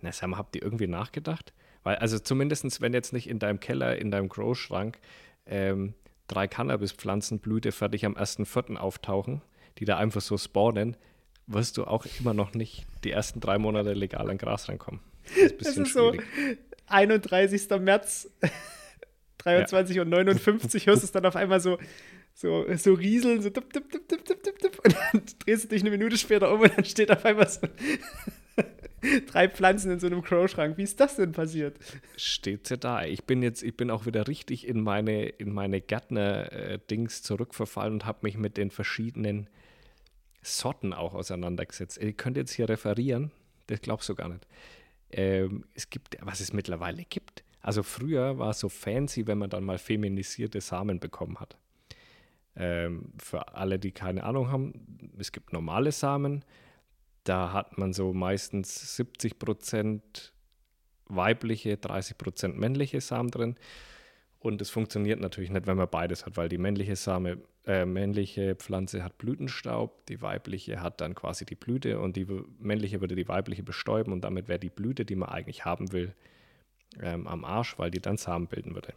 na sag mal, habt ihr irgendwie nachgedacht? Weil, also zumindestens, wenn jetzt nicht in deinem Keller, in deinem Großschrank ähm, drei Cannabispflanzen blütefertig am 1.4. auftauchen, die da einfach so spawnen, wirst du auch immer noch nicht die ersten drei Monate legal an Gras rankommen. Das ist ein Das bisschen ist so schwierig. 31. März, 23 und 59 hörst du es dann auf einmal so, so, so rieseln, so tipp, tipp, tipp, tipp, tipp, tipp, tipp. Und dann drehst du dich eine Minute später um und dann steht auf einmal so drei Pflanzen in so einem Crow-Schrank. Wie ist das denn passiert? steht sie da. Ich bin jetzt, ich bin auch wieder richtig in meine, in meine Gärtner-Dings zurückverfallen und habe mich mit den verschiedenen Sorten auch auseinandergesetzt. Ihr könnt jetzt hier referieren, das glaubst du gar nicht. Ähm, es gibt, was es mittlerweile gibt. Also früher war es so fancy, wenn man dann mal feminisierte Samen bekommen hat. Ähm, für alle, die keine Ahnung haben, es gibt normale Samen. Da hat man so meistens 70 Prozent weibliche, 30 Prozent männliche Samen drin. Und es funktioniert natürlich nicht, wenn man beides hat, weil die männliche Same, äh, männliche Pflanze hat Blütenstaub, die weibliche hat dann quasi die Blüte und die männliche würde die weibliche bestäuben und damit wäre die Blüte, die man eigentlich haben will, ähm, am Arsch, weil die dann Samen bilden würde.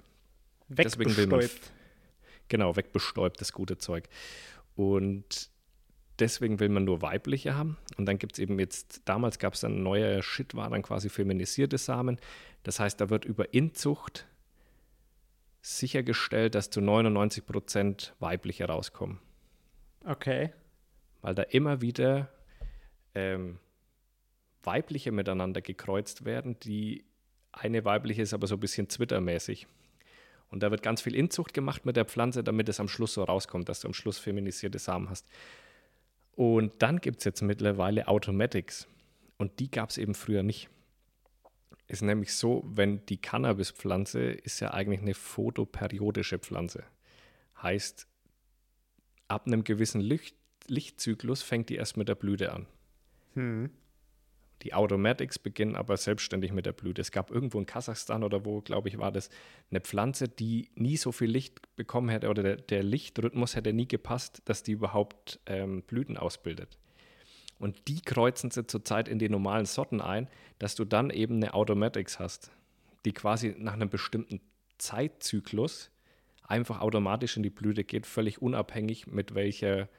Deswegen will man Wegbestäubt. Genau, wegbestäubt, das gute Zeug. Und deswegen will man nur weibliche haben. Und dann gibt es eben jetzt, damals gab es dann neuer Shit, war dann quasi feminisierte Samen. Das heißt, da wird über Inzucht sichergestellt, dass zu 99 Prozent weibliche rauskommen. Okay. Weil da immer wieder ähm, weibliche miteinander gekreuzt werden. Die eine weibliche ist aber so ein bisschen Twitter-mäßig. Und da wird ganz viel Inzucht gemacht mit der Pflanze, damit es am Schluss so rauskommt, dass du am Schluss feminisierte Samen hast. Und dann gibt es jetzt mittlerweile Automatics. Und die gab es eben früher nicht. Ist nämlich so, wenn die Cannabispflanze ist ja eigentlich eine photoperiodische Pflanze. Heißt, ab einem gewissen Licht, Lichtzyklus fängt die erst mit der Blüte an. Hm. Die Automatics beginnen aber selbstständig mit der Blüte. Es gab irgendwo in Kasachstan oder wo, glaube ich, war das eine Pflanze, die nie so viel Licht bekommen hätte oder der, der Lichtrhythmus hätte nie gepasst, dass die überhaupt ähm, Blüten ausbildet. Und die kreuzen sie zurzeit in die normalen Sorten ein, dass du dann eben eine Automatics hast, die quasi nach einem bestimmten Zeitzyklus einfach automatisch in die Blüte geht, völlig unabhängig mit welcher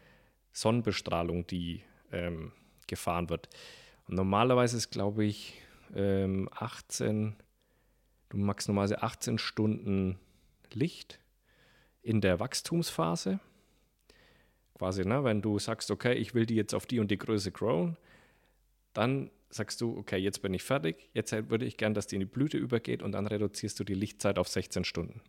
Sonnenbestrahlung die ähm, gefahren wird. Und normalerweise ist, glaube ich, ähm, 18, du magst normalerweise 18 Stunden Licht in der Wachstumsphase. Quasi, ne? Wenn du sagst, okay, ich will die jetzt auf die und die Größe growen, dann sagst du, okay, jetzt bin ich fertig, jetzt würde ich gern, dass die in die Blüte übergeht und dann reduzierst du die Lichtzeit auf 16 Stunden.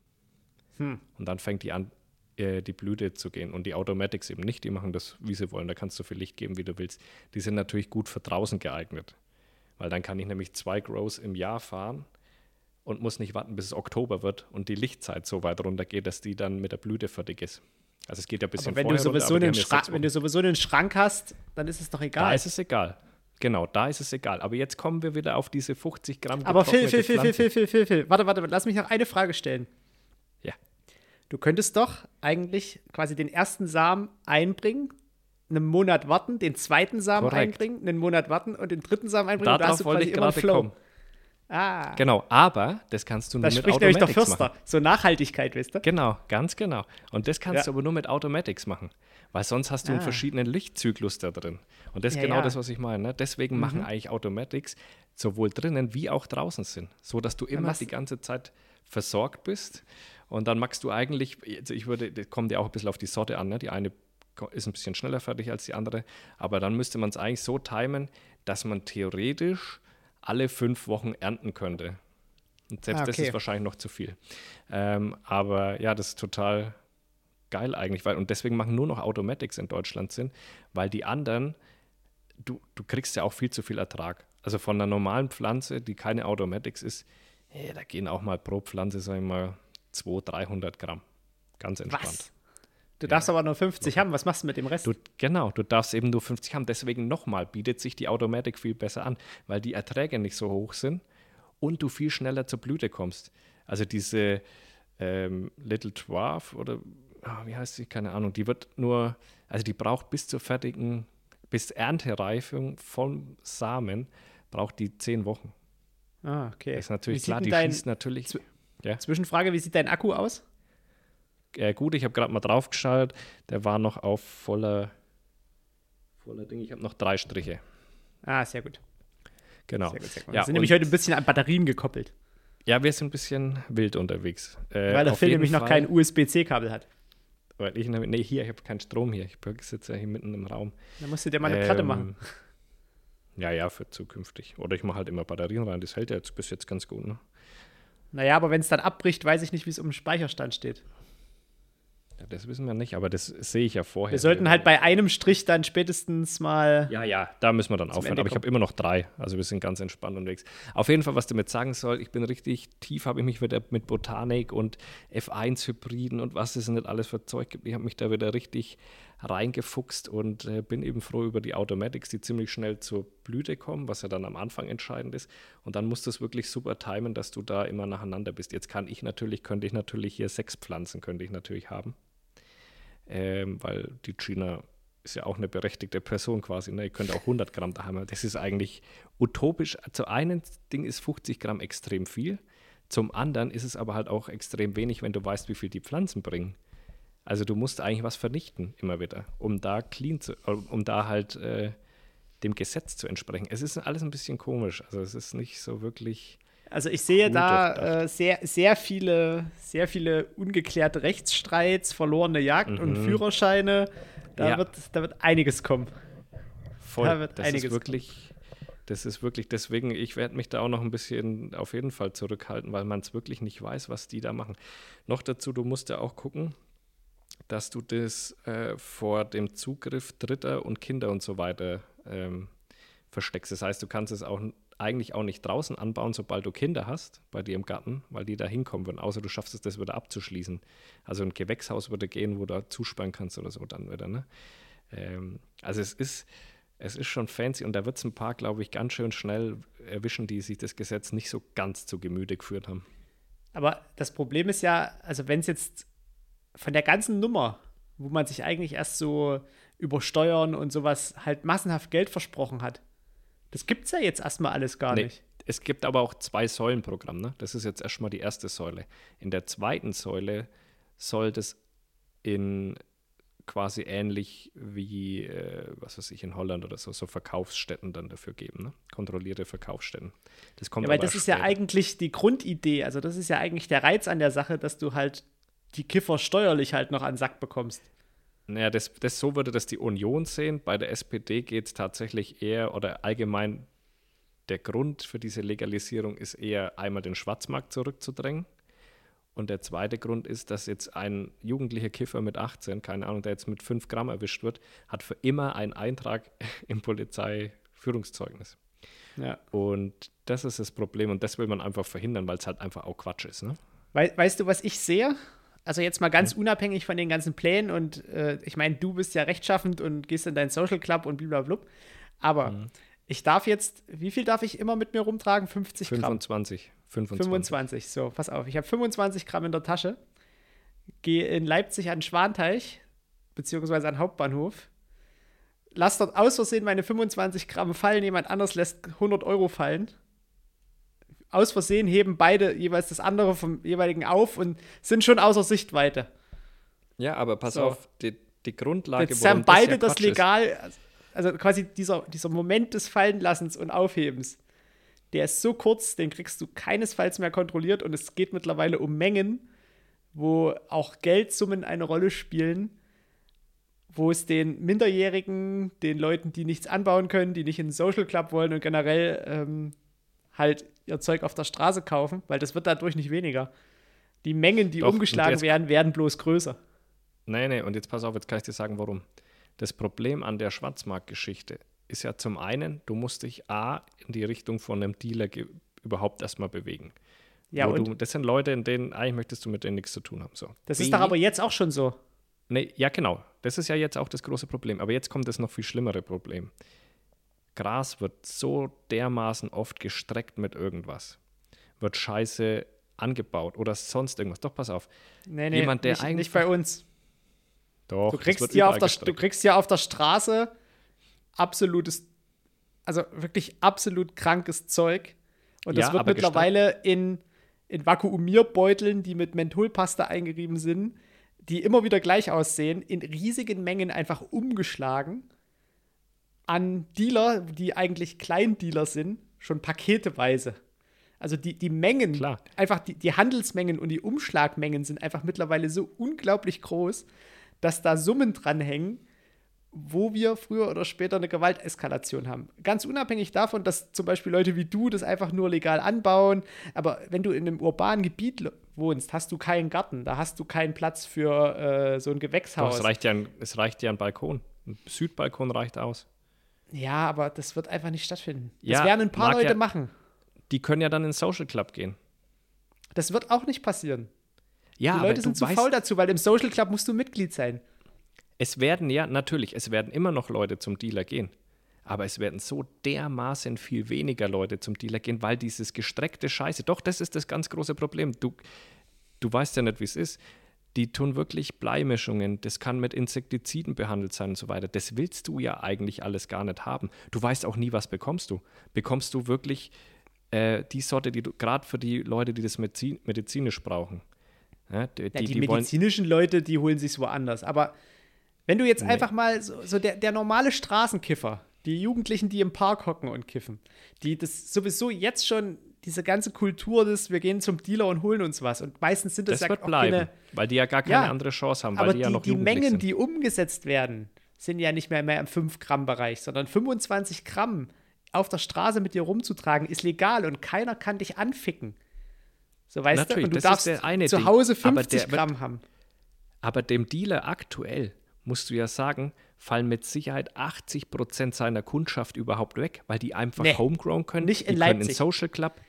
Hm. Und dann fängt die an, äh, die Blüte zu gehen. Und die Automatics eben nicht, die machen das, wie sie wollen. Da kannst du so viel Licht geben, wie du willst. Die sind natürlich gut für draußen geeignet. Weil dann kann ich nämlich zwei Grows im Jahr fahren und muss nicht warten, bis es Oktober wird und die Lichtzeit so weit runtergeht, dass die dann mit der Blüte fertig ist. Also es geht ja ein bisschen Aber wenn du, sowieso runter, einen wenn du sowieso einen Schrank hast, dann ist es doch Da egal. ist es egal. Genau, da ist es egal. Aber jetzt kommen wir wieder auf diese 50 Gramm Aber Phil, Phil, Phil, Phil. Phil, Phil, Phil, Phil, warte, warte, lass mich noch eine Frage stellen. Du könntest doch eigentlich quasi den ersten Samen einbringen, einen Monat warten, den zweiten Samen Korrekt. einbringen, einen Monat warten und den dritten Samen einbringen. und da hast Darauf du wollte ich immer einen gerade Flow. kommen. Ah, Genau, aber das kannst du nur da mit spricht nämlich der Automatics Fürster. machen. So Nachhaltigkeit, weißt du? Genau, ganz genau. Und das kannst Ja. du aber nur mit Automatics machen, weil sonst hast du einen Ah. verschiedenen Lichtzyklus da drin. Und das ist Ja, genau ja. Mhm. das, was ich meine. Ne? Deswegen machen eigentlich Automatics sowohl drinnen wie auch draußen Sinn, so dass du immer die ganze Zeit versorgt bist. Und dann machst du eigentlich, also ich würde, das kommt ja auch ein bisschen auf die Sorte an. Ne? Die eine ist ein bisschen schneller fertig als die andere, aber dann müsste man es eigentlich so timen, dass man theoretisch alle fünf Wochen ernten könnte. Und selbst Ah, das okay. ist wahrscheinlich noch zu viel. Ähm, aber ja, das ist total geil eigentlich, weil und deswegen machen nur noch Automatics in Deutschland Sinn, weil die anderen, du, du kriegst ja auch viel zu viel Ertrag. Also von einer normalen Pflanze, die keine Automatics ist, hey, da gehen auch mal pro Pflanze, sag ich mal, 200, 300 Gramm. Ganz entspannt. Was? Du darfst aber nur 50 haben. Was machst du mit dem Rest? Du, genau, du darfst eben nur 50 haben. Deswegen nochmal bietet sich die Automatik viel besser an, weil die Erträge nicht so hoch sind und du viel schneller zur Blüte kommst. Also diese ähm, Little Dwarf oder ah, wie heißt sie? Keine Ahnung. Die wird nur, also die braucht bis zur fertigen, bis Erntereifung vom Samen, braucht die zehn Wochen. Ah, okay. Das ist natürlich Wie klar, die dein, schießt natürlich. Ja, Zwischenfrage, wie sieht dein Akku aus? äh, gut, ich habe gerade mal draufgeschaut, der war noch auf voller, voller Ding. Ich habe noch drei Striche. Ah, sehr gut. Genau. Sehr gut, sehr gut. Ja, wir sind nämlich heute ein bisschen an Batterien gekoppelt, Ja, wir sind ein bisschen wild unterwegs. Äh, weil der Phil nämlich noch Fall, kein USB-C-Kabel hat. Weil ich, nämlich- nee, hier, ich habe keinen Strom hier. Ich sitze ja hier mitten im Raum. Da musst du dir mal eine Platte Ähm, machen. Ja, ja, für zukünftig. Oder ich mache halt immer Batterien rein. Das hält ja jetzt bis jetzt ganz gut. Ne? Naja, aber wenn es dann abbricht, weiß ich nicht, wie es um den Speicherstand steht. Ja, das wissen wir nicht, aber das sehe ich ja vorher. Wir sollten halt bei einem Strich dann spätestens mal. Ja, ja, da müssen wir dann aufhören. Ende Aber ich habe immer noch drei. Also wir sind ganz entspannt unterwegs. Auf jeden Fall, was damit sagen soll, ich bin richtig tief, habe ich mich wieder mit Botanik und F1-Hybriden und was es nicht alles für Zeug gibt. Ich habe mich da wieder richtig reingefuchst und äh, bin eben froh über die Automatics, die ziemlich schnell zur Blüte kommen, was ja dann am Anfang entscheidend ist. Und dann musst du es wirklich super timen, dass du da immer nacheinander bist. Jetzt kann ich natürlich, könnte ich natürlich hier sechs Pflanzen, könnte ich natürlich haben ähm, weil die Gina ist ja auch eine berechtigte Person quasi. Ne? Ihr könnt auch 100 Gramm da haben. Das ist eigentlich utopisch. Zu einem Ding ist 50 Gramm extrem viel. Zum anderen ist es aber halt auch extrem wenig, wenn du weißt, wie viel die Pflanzen bringen. Also du musst eigentlich was vernichten immer wieder, um da clean zu, um da halt äh, dem Gesetz zu entsprechen. Es ist alles ein bisschen komisch. Also es ist nicht so wirklich. Also ich sehe da äh, sehr, sehr viele, sehr viele ungeklärte Rechtsstreits, verlorene Jagd und Führerscheine. Da, Mhm. Ja. wird, da wird einiges kommen. Voll. Da wird das einiges ist wirklich, das ist wirklich, deswegen, ich werde mich da auch noch ein bisschen auf jeden Fall zurückhalten, weil man es wirklich nicht weiß, was die da machen. Noch dazu, du musst ja auch gucken, dass du das äh, vor dem Zugriff Dritter und Kinder und so weiter ähm, versteckst. Das heißt, du kannst es auch eigentlich auch nicht draußen anbauen, sobald du Kinder hast bei dir im Garten, weil die da hinkommen würden, außer du schaffst es, das wieder abzuschließen. Also ein Gewächshaus würde gehen, wo du zusperren kannst oder so dann wieder. Ne? Ähm, also es ist, es ist schon fancy und da wird es ein paar, glaube ich, ganz schön schnell erwischen, die sich das Gesetz nicht so ganz zu Gemüte geführt haben. Aber das Problem ist ja, also wenn es jetzt von der ganzen Nummer, wo man sich eigentlich erst so über Steuern und sowas halt massenhaft Geld versprochen hat, das gibt es ja jetzt erstmal alles gar Nee, nicht. Es gibt aber auch zwei Säulenprogramm. Ne? Das ist jetzt erstmal die erste Säule. In der zweiten Säule soll das in quasi ähnlich wie, äh, was weiß ich, in Holland oder so, so Verkaufsstätten dann dafür geben. Ne? Kontrollierte Verkaufsstätten. Das kommt Ja, weil aber das ist ja später. eigentlich die Grundidee. Also, das ist ja eigentlich der Reiz an der Sache, dass du halt die Kiffer steuerlich halt noch an den Sack bekommst. Naja, das, das, so würde das die Union sehen. Bei der SPD geht es tatsächlich eher oder allgemein der Grund für diese Legalisierung ist eher einmal den Schwarzmarkt zurückzudrängen. Und der zweite Grund ist, dass jetzt ein jugendlicher Kiffer mit 18, keine Ahnung, der jetzt mit 5 Gramm erwischt wird, hat für immer einen Eintrag im Polizeiführungszeugnis. Ja. Und das ist das Problem und das will man einfach verhindern, weil es halt einfach auch Quatsch ist. Ne? We weißt du, was ich sehe? Also jetzt mal ganz ja. unabhängig von den ganzen Plänen und äh, ich meine, du bist ja rechtschaffend und gehst in deinen Social Club und blablabla. Aber mhm. ich darf jetzt, wie viel darf ich immer mit mir rumtragen? 50 Gramm? 25. 25. 25, so, pass auf. Ich habe 25 Gramm in der Tasche, gehe in Leipzig an den Schwanteich, beziehungsweise an Hauptbahnhof, lass dort aus Versehen meine 25 Gramm fallen, jemand anders lässt 100 Euro fallen. Aus Versehen heben beide jeweils das andere vom jeweiligen auf und sind schon außer Sichtweite. Ja, aber pass so. auf, die, die Grundlage, Jetzt haben beide das, ja das legal, ist. also quasi dieser, dieser Moment des Fallenlassens und Aufhebens, der ist so kurz, den kriegst du keinesfalls mehr kontrolliert und es geht mittlerweile um Mengen, wo auch Geldsummen eine Rolle spielen wo es den Minderjährigen, den Leuten, die nichts anbauen können, die nicht in einen Social Club wollen und generell ähm, halt ihr Zeug auf der Straße kaufen, weil das wird dadurch nicht weniger. Die Mengen, die Doch, umgeschlagen werden, werden bloß größer. Nee, nee, und jetzt pass auf, jetzt kann ich dir sagen, warum. Das Problem an der Schwarzmarktgeschichte ist ja zum einen, du musst dich A in die Richtung von einem Dealer überhaupt erstmal bewegen. Ja, und? Du, das sind Leute, in denen eigentlich möchtest du mit denen nichts zu tun haben. So. Das B, ist doch aber jetzt auch schon so. Nee, ja, genau. Das ist ja jetzt auch das große Problem. Aber jetzt kommt das noch viel schlimmere Problem. Gras wird so dermaßen oft gestreckt mit irgendwas. Wird scheiße angebaut oder sonst irgendwas. Doch, pass auf. Nee, nee, Jemand, der nicht, nicht bei uns. Doch, du kriegst, ja auf der, du kriegst ja auf der Straße absolutes, also wirklich absolut krankes Zeug. Und das ja, wird mittlerweile in, in Vakuumierbeuteln, die mit Mentholpaste eingerieben sind, die immer wieder gleich aussehen, in riesigen Mengen einfach umgeschlagen an Dealer, die eigentlich Kleindealer sind, schon paketeweise. Also die, die Mengen, Klar. einfach die, die Handelsmengen und die Umschlagmengen sind einfach mittlerweile so unglaublich groß, dass da Summen dranhängen, wo wir früher oder später eine Gewalteskalation haben. Ganz unabhängig davon, dass zum Beispiel Leute wie du das einfach nur legal anbauen, aber wenn du in einem urbanen Gebiet wohnst, hast du keinen Garten, da hast du keinen Platz für äh, so ein Gewächshaus. Doch, es, reicht ja ein, es reicht ja ein Balkon. Ein Südbalkon reicht aus. Ja, aber das wird einfach nicht stattfinden. Ja, das werden ein paar Leute ja, machen. Die können ja dann in den Social Club gehen. Das wird auch nicht passieren. Ja, die Leute sind zu faul dazu, weil im Social Club musst du Mitglied sein. Es werden ja, natürlich, es werden immer noch Leute zum Dealer gehen. Aber es werden so dermaßen viel weniger Leute zum Dealer gehen, weil dieses gestreckte Scheiße, doch, das ist das ganz große Problem. Du, du weißt ja nicht, wie es ist. Die tun wirklich Bleimischungen, das kann mit Insektiziden behandelt sein und so weiter. Das willst du ja eigentlich alles gar nicht haben. Du weißt auch nie, was bekommst du. Bekommst du wirklich äh, die Sorte, die du, gerade für die Leute, die das medizinisch brauchen. Ja, die, ja, die, die medizinischen Leute, die holen sich woanders. Aber wenn du jetzt nee. einfach mal so, so der, der normale Straßenkiffer, die Jugendlichen, die im Park hocken und kiffen, die das sowieso jetzt schon diese ganze Kultur des, wir gehen zum Dealer und holen uns was. Und meistens sind das, das ja wird auch bleiben, keine, weil die ja gar keine ja, andere Chance haben, weil aber die, ja noch die Mengen, sind. die umgesetzt werden, sind ja nicht mehr, mehr im 5-Gramm-Bereich, sondern 25 Gramm auf der Straße mit dir rumzutragen, ist legal und keiner kann dich anficken. So weißt Natürlich, du, und du darfst zu Hause 50 der, Gramm haben. Aber dem Dealer aktuell musst du ja sagen, fallen mit Sicherheit 80 Prozent seiner Kundschaft überhaupt weg, weil die einfach nee, homegrown können. Nicht in die Leipzig. Können in Social Club.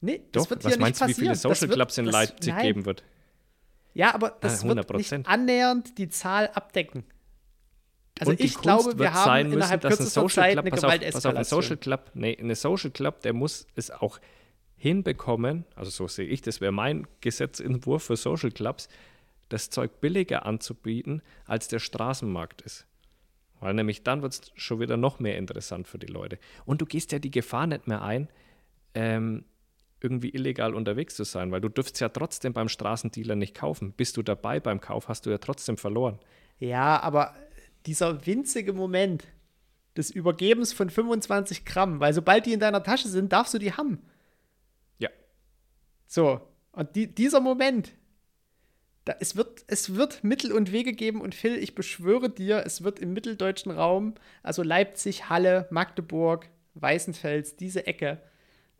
Nee, das Doch, wird was hier meinst nicht du, wie viele Social wird, Clubs in das, Leipzig nein. geben wird? Ja, aber das ah, wird nicht annähernd die Zahl abdecken. Also ich glaube, wir haben sein innerhalb müssen, kürzester Social Zeit Club, eine pass auf, pass auf, ein Social Club, nee, eine Social Club, der muss es auch hinbekommen, also so sehe ich, das wäre mein Gesetzentwurf für Social Clubs, das Zeug billiger anzubieten, als der Straßenmarkt ist. Weil nämlich dann wird es schon wieder noch mehr interessant für die Leute. Und du gehst ja die Gefahr nicht mehr ein, ähm, irgendwie illegal unterwegs zu sein, weil du dürftest ja trotzdem beim Straßendealer nicht kaufen. Bist du dabei beim Kauf, hast du ja trotzdem verloren. Ja, aber dieser winzige Moment des Übergebens von 25 Gramm, weil sobald die in deiner Tasche sind, darfst du die haben. Ja. So, und die, dieser Moment, Da, es, wird, es wird Mittel und Wege geben und Phil, ich beschwöre dir, es wird im mitteldeutschen Raum, also Leipzig, Halle, Magdeburg, Weißenfels, diese Ecke,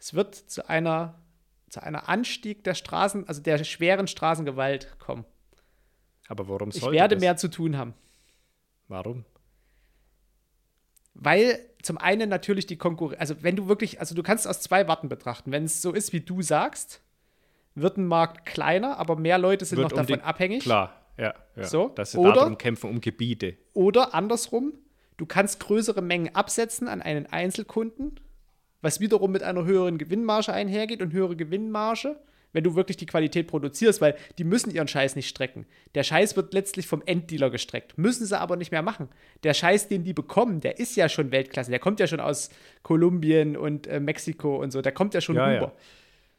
es wird zu einer, zu einer Anstieg der Straßen, also der schweren Straßengewalt kommen. Aber warum Ich sollte werde das? mehr zu tun haben. Warum? Weil zum einen natürlich die Konkurrenz, also wenn du wirklich, also du kannst aus zwei Warten betrachten. Wenn es so ist, wie du sagst, wird ein Markt kleiner, aber mehr Leute sind Wird noch um davon die- abhängig. Klar, ja. ja. So, Dass sie oder- darum kämpfen, um Gebiete. Oder andersrum, du kannst größere Mengen absetzen an einen Einzelkunden, was wiederum mit einer höheren Gewinnmarge einhergeht und höhere Gewinnmarge, wenn du wirklich die Qualität produzierst, weil die müssen ihren Scheiß nicht strecken. Der Scheiß wird letztlich vom Enddealer gestreckt, müssen sie aber nicht mehr machen. Der Scheiß, den die bekommen, der ist ja schon Weltklasse, der kommt ja schon aus Kolumbien und äh, Mexiko und so, der kommt ja schon Ja, rüber. ja.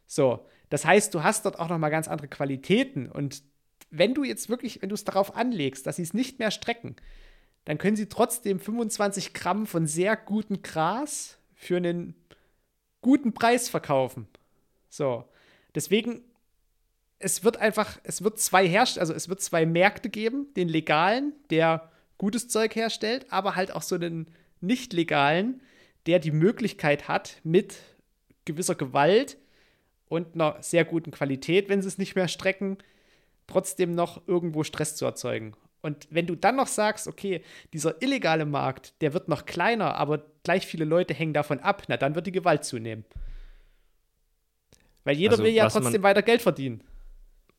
So, das heißt, du hast dort auch noch mal ganz andere Qualitäten und wenn du jetzt wirklich, wenn du es darauf anlegst, dass sie es nicht mehr strecken, dann können sie trotzdem 25 Gramm von sehr gutem Gras für einen guten Preis verkaufen. So, deswegen, es wird einfach, es wird zwei Herst also es wird zwei Märkte geben, den legalen, der gutes Zeug herstellt, aber halt auch so einen nicht legalen, der die Möglichkeit hat, mit gewisser Gewalt und einer sehr guten Qualität, wenn sie es nicht mehr strecken, trotzdem noch irgendwo Stress zu erzeugen. Und wenn du dann noch sagst, okay, dieser illegale Markt, der wird noch kleiner, aber gleich viele Leute hängen davon ab, na dann wird die Gewalt zunehmen. Weil jeder Also, will ja was man- trotzdem weiter Geld verdienen.